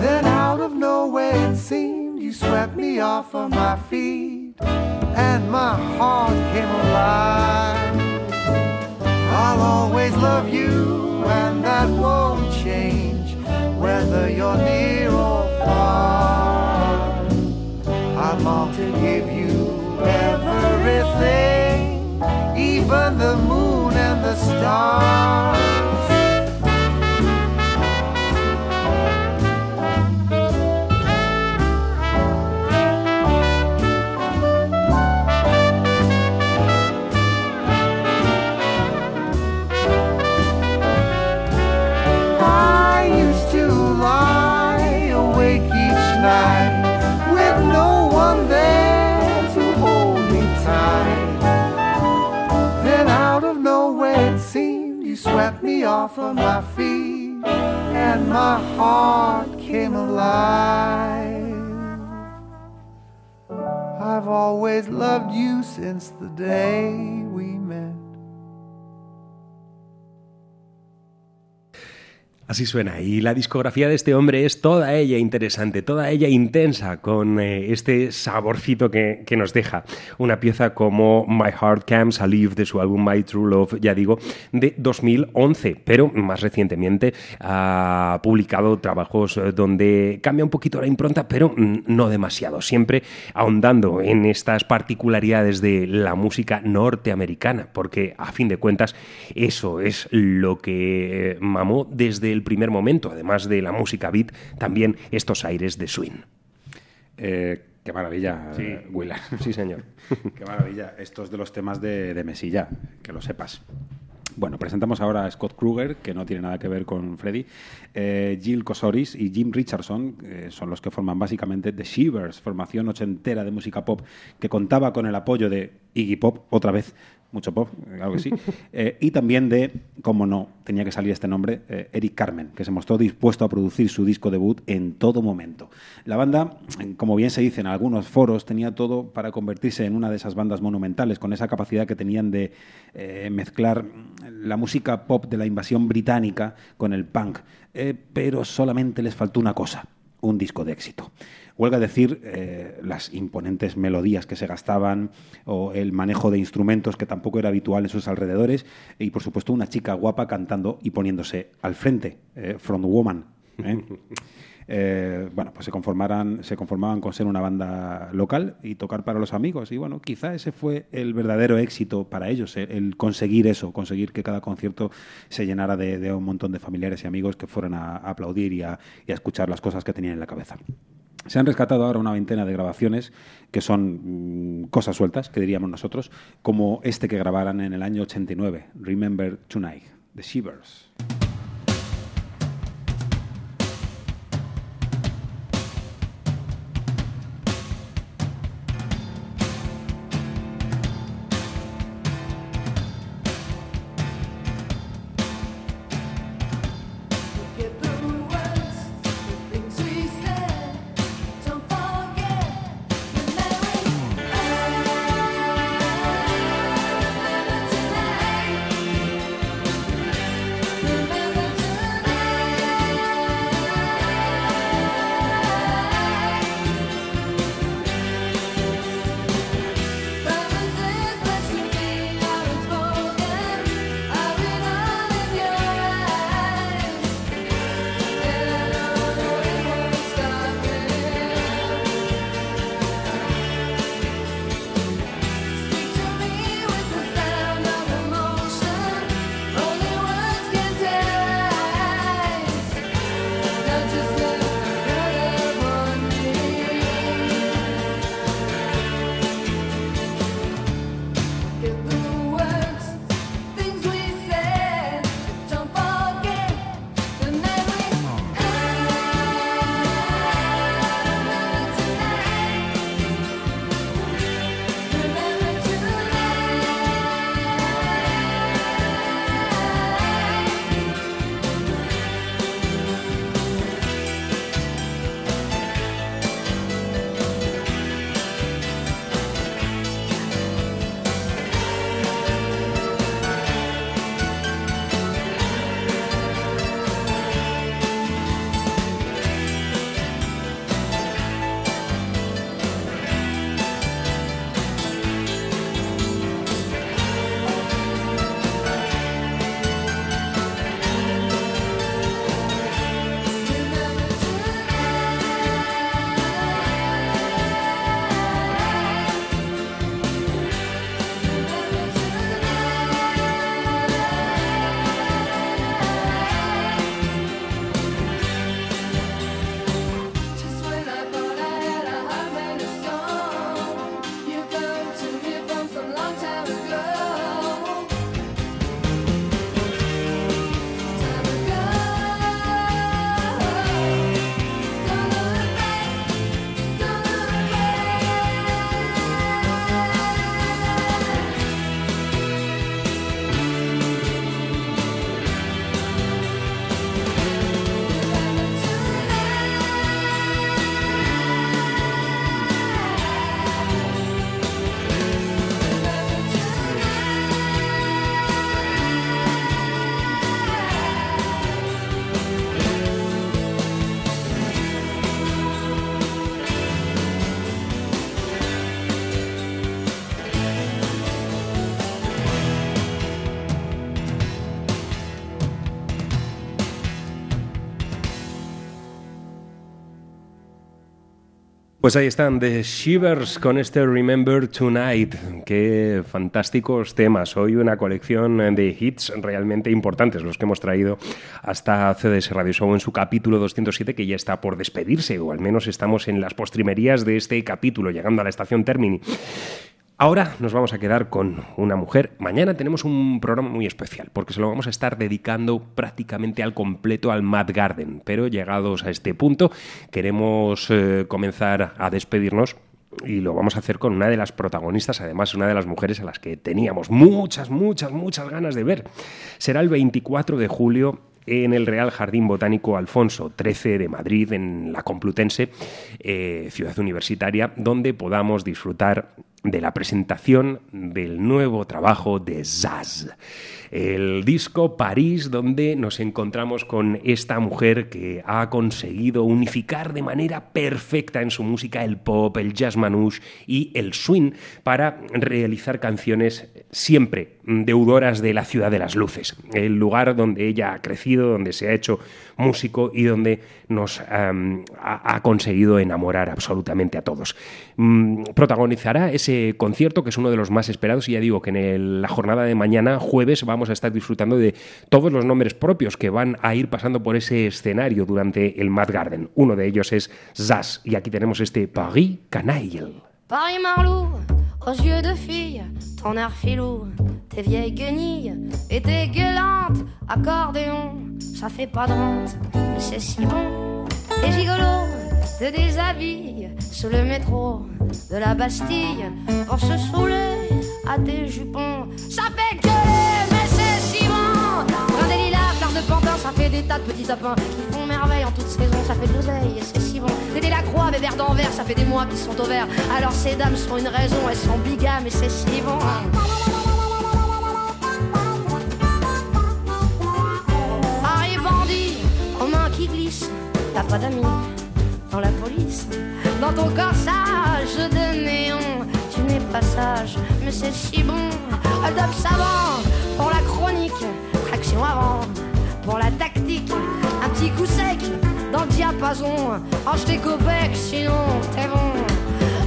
Then out of nowhere it seemed you swept me off of my feet and my heart came alive. I'll always love you and that won't change whether you're near or far. Give you everything, even the moon and the stars. Off of my feet, and my heart came alive. I've always loved you since the day Así suena. Y la discografía de este hombre es toda ella interesante, toda ella intensa, con eh, este saborcito que, que nos deja. Una pieza como My Heart Comes Alive de su álbum My True Love, ya digo, de 2011. Pero más recientemente ha publicado trabajos eh, donde cambia un poquito la impronta, pero mm, no demasiado. Siempre ahondando en estas particularidades de la música norteamericana, porque a fin de cuentas eso es lo que eh, mamó desde el primer momento, además de la música beat, también estos aires de swing. Eh, qué maravilla, Sí. eh, Willa. Sí, señor. qué maravilla. Estos de los temas de, de Mesilla, que lo sepas. Bueno, presentamos ahora a Scott Kruger, que no tiene nada que ver con Freddy. Eh, Jill Kosoris y Jim Richardson eh, son los que forman básicamente The Shivers, formación ochentera de música pop que contaba con el apoyo de Iggy Pop, otra vez, mucho pop, claro que sí, y también de, como no, tenía que salir este nombre, eh, Eric Carmen, que se mostró dispuesto a producir su disco debut en todo momento. La banda, eh, como bien se dice en algunos foros, tenía todo para convertirse en una de esas bandas monumentales, con esa capacidad que tenían de eh, mezclar la música pop de la invasión británica con el punk, Eh, pero solamente les faltó una cosa, un disco de éxito. Huelga decir eh, las imponentes melodías que se gastaban o el manejo de instrumentos que tampoco era habitual en sus alrededores y por supuesto una chica guapa cantando y poniéndose al frente, eh, Front Woman. ¿eh? Eh, bueno, pues se conformaran, se conformaban con ser una banda local y tocar para los amigos. Y bueno, quizá ese fue el verdadero éxito para ellos, el, el conseguir eso, conseguir que cada concierto se llenara de, de un montón de familiares y amigos que fueran a, a aplaudir y a, y a escuchar las cosas que tenían en la cabeza. Se han rescatado ahora una veintena de grabaciones que son mm, cosas sueltas, que diríamos nosotros, como este que grabaran en el año 89, Remember Tonight, The Shivers. Pues ahí están, The Shivers con este Remember Tonight. Qué fantásticos temas. Hoy una colección de hits realmente importantes, los que hemos traído hasta CDS Radio Show en su capítulo 207, que ya está por despedirse, o al menos estamos en las postrimerías de este capítulo, llegando a la estación Termini. Ahora nos vamos a quedar con una mujer. Mañana tenemos un programa muy especial porque se lo vamos a estar dedicando prácticamente al completo al Mad Garden. Pero llegados a este punto queremos eh, comenzar a despedirnos y lo vamos a hacer con una de las protagonistas, además una de las mujeres a las que teníamos muchas, muchas, muchas ganas de ver. Será el 24 de julio en el Real Jardín Botánico Alfonso XIII de Madrid, en la Complutense, eh, ciudad universitaria, donde podamos disfrutar de la presentación del nuevo trabajo de Zaz. El disco París, donde nos encontramos con esta mujer que ha conseguido unificar de manera perfecta en su música el pop, el jazz manouche y el swing para realizar canciones siempre deudoras de la ciudad de las luces, el lugar donde ella ha crecido, donde se ha hecho músico y donde nos ha, conseguido enamorar absolutamente a todos. Mm, protagonizará ese concierto que es uno de los más esperados y ya digo que en la jornada de mañana, jueves, vamos a estar disfrutando de todos los nombres propios que van a ir pasando por ese escenario durante el Mad Garden. Uno de ellos es Zaz y aquí tenemos este Paris Canaille. Paris aux yeux de fille, ton air filou, tes vieilles guenilles et tes gueulantes, accordéon, ça fait pas de rente, mais c'est si bon. Les gigolos te déshabillent sous le métro de la Bastille pour se saouler à tes jupons. Ça fait gueuler, mais c'est si bon. Ça fait des tas de petits sapins qui font merveille en toute saison. Ça fait de l'oseille et c'est si bon. Des Delacroix, Bébert d'Anvers, ça fait des mois qu'ils sont au vert. Alors ces dames sont une raison, elles sont bigames et c'est si bon. Paris bandit, aux mains qui glissent, t'as pas d'amis dans la police. Dans ton corsage de néon, tu n'es pas sage, mais c'est si bon. Hold up savant pour la chronique, traction avant pour la tactique. Un petit coup sec dans le diapason, range tes copecs, sinon t'es bon.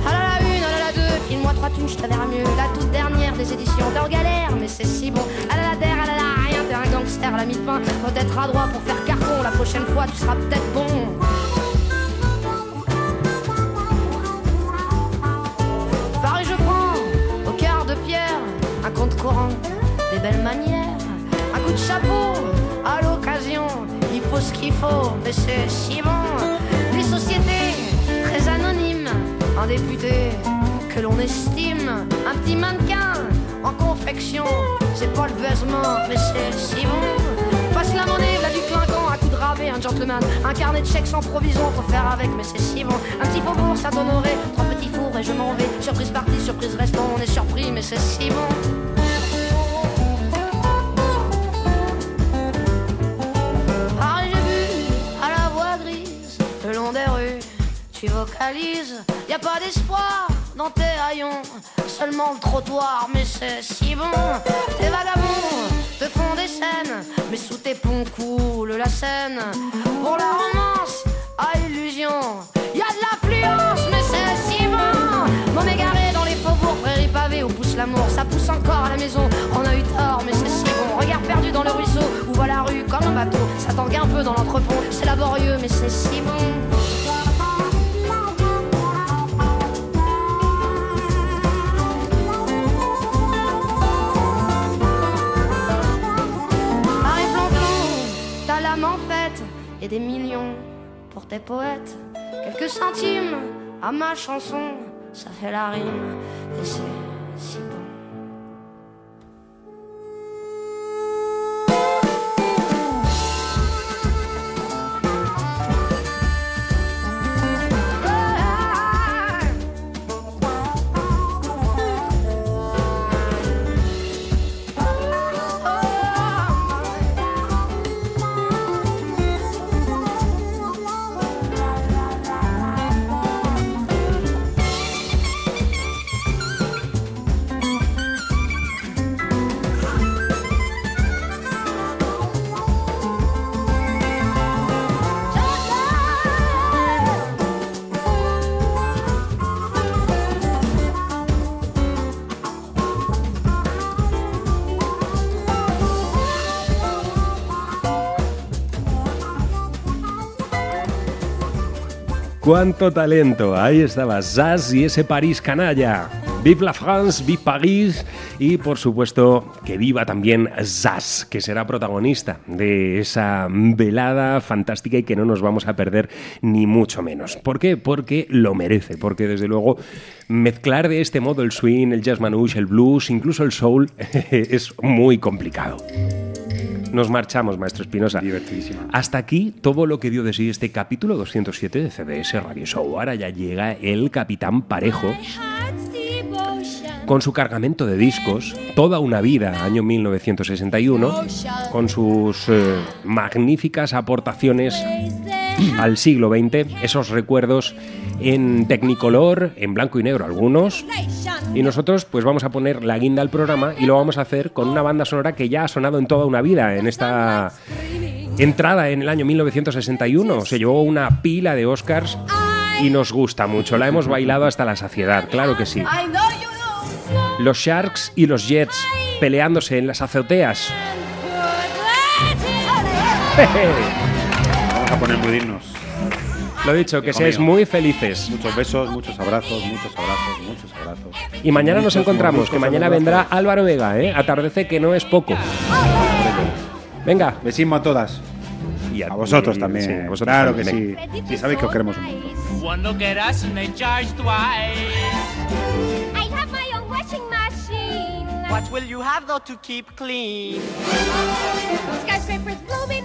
À la une, à la deux, file-moi trois je te verrai mieux. La toute dernière des éditions, en galère, mais c'est si bon. À la der, à la la, rien, t'es un gangster à la mi-pain. Faut être adroit pour faire carton, la prochaine fois tu seras peut-être bon. Paris, je prends au cœur de pierre un compte courant, des belles manières, un coup de chapeau à. Ce qu'il faut, mais c'est si bon. Des sociétés très anonymes, un député que l'on estime, un petit mannequin en confection. C'est pas le baisement, mais c'est si bon. Passe la monnaie, là du clinquant, un coup de rabais, un gentleman, un carnet de chèques sans provision, faut faire avec, mais c'est si bon. Un petit faubourg, ça t'honorer, trois petits fours et je m'en vais. Surprise partie, surprise restant, on est surpris, mais c'est si bon. Vocalises. Y a pas d'espoir dans tes haillons, seulement le trottoir, mais c'est si bon. Tes vagabonds te font des scènes, mais sous tes ponts coule la Seine. Pour la romance, à illusion, y a de l'affluence, mais c'est si bon. M'en égaré dans les faubourgs, prairies pavées où pousse l'amour, ça pousse encore à la maison. On a eu tort, mais c'est si bon. Regard perdu dans le ruisseau, où va la rue comme un bateau. Ça tangue un peu dans l'entrepont, c'est laborieux, mais c'est si bon. En et des millions pour tes poètes. Quelques centimes à ma chanson, ça fait la rime et c'est si bon. Cuánto talento. Ahí estaba Zaz y ese París canalla. Vive la France, vive París y por supuesto que viva también Zaz, que será protagonista de esa velada fantástica y que no nos vamos a perder ni mucho menos. ¿Por qué? Porque lo merece, porque desde luego mezclar de este modo el swing, el jazz manouche, el blues, incluso el soul es muy complicado. Nos marchamos, maestro Espinosa. Divertidísima. Hasta aquí todo lo que dio de sí este capítulo 207 de CBS Radio Show. Ahora ya llega el Capitán Parejo con su cargamento de discos, toda una vida, año 1961, con sus eh, magníficas aportaciones al siglo XX, esos recuerdos en Technicolor, en blanco y negro algunos, y nosotros pues vamos a poner la guinda al programa y lo vamos a hacer con una banda sonora que ya ha sonado en toda una vida, en esta entrada en el año 1961. Se llevó una pila de Oscars y nos gusta mucho, la hemos bailado hasta la saciedad, claro que sí. Los Sharks y los Jets peleándose en las azoteas. Vamos a poner muy dignos. Lo dicho, que Hijo seáis mío. muy felices. Muchos besos, muchos abrazos, muchos abrazos, muchos abrazos. Y mañana nos Muchos encontramos, que mañana abrazos. vendrá Álvaro Vega, ¿eh? Atardece que no es poco. Venga. Besismo a todas. Y a vosotros también. sí, a vosotros claro también, que sí. Sí, sabéis que os queremos un montón. Us and they charge twice. I have my own washing machine. What will you have though to keep clean? Skyscrapers bloom in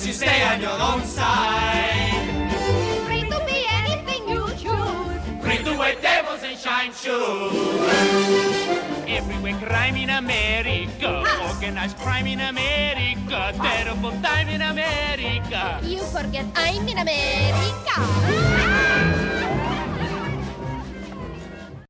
As you stay on your own side. Free to be anything you choose. Free to wear devils and shine shoes. Everywhere crime in America. Ah. Organized crime in America. Ah. Terrible time in America. You forget I'm in America. Ah.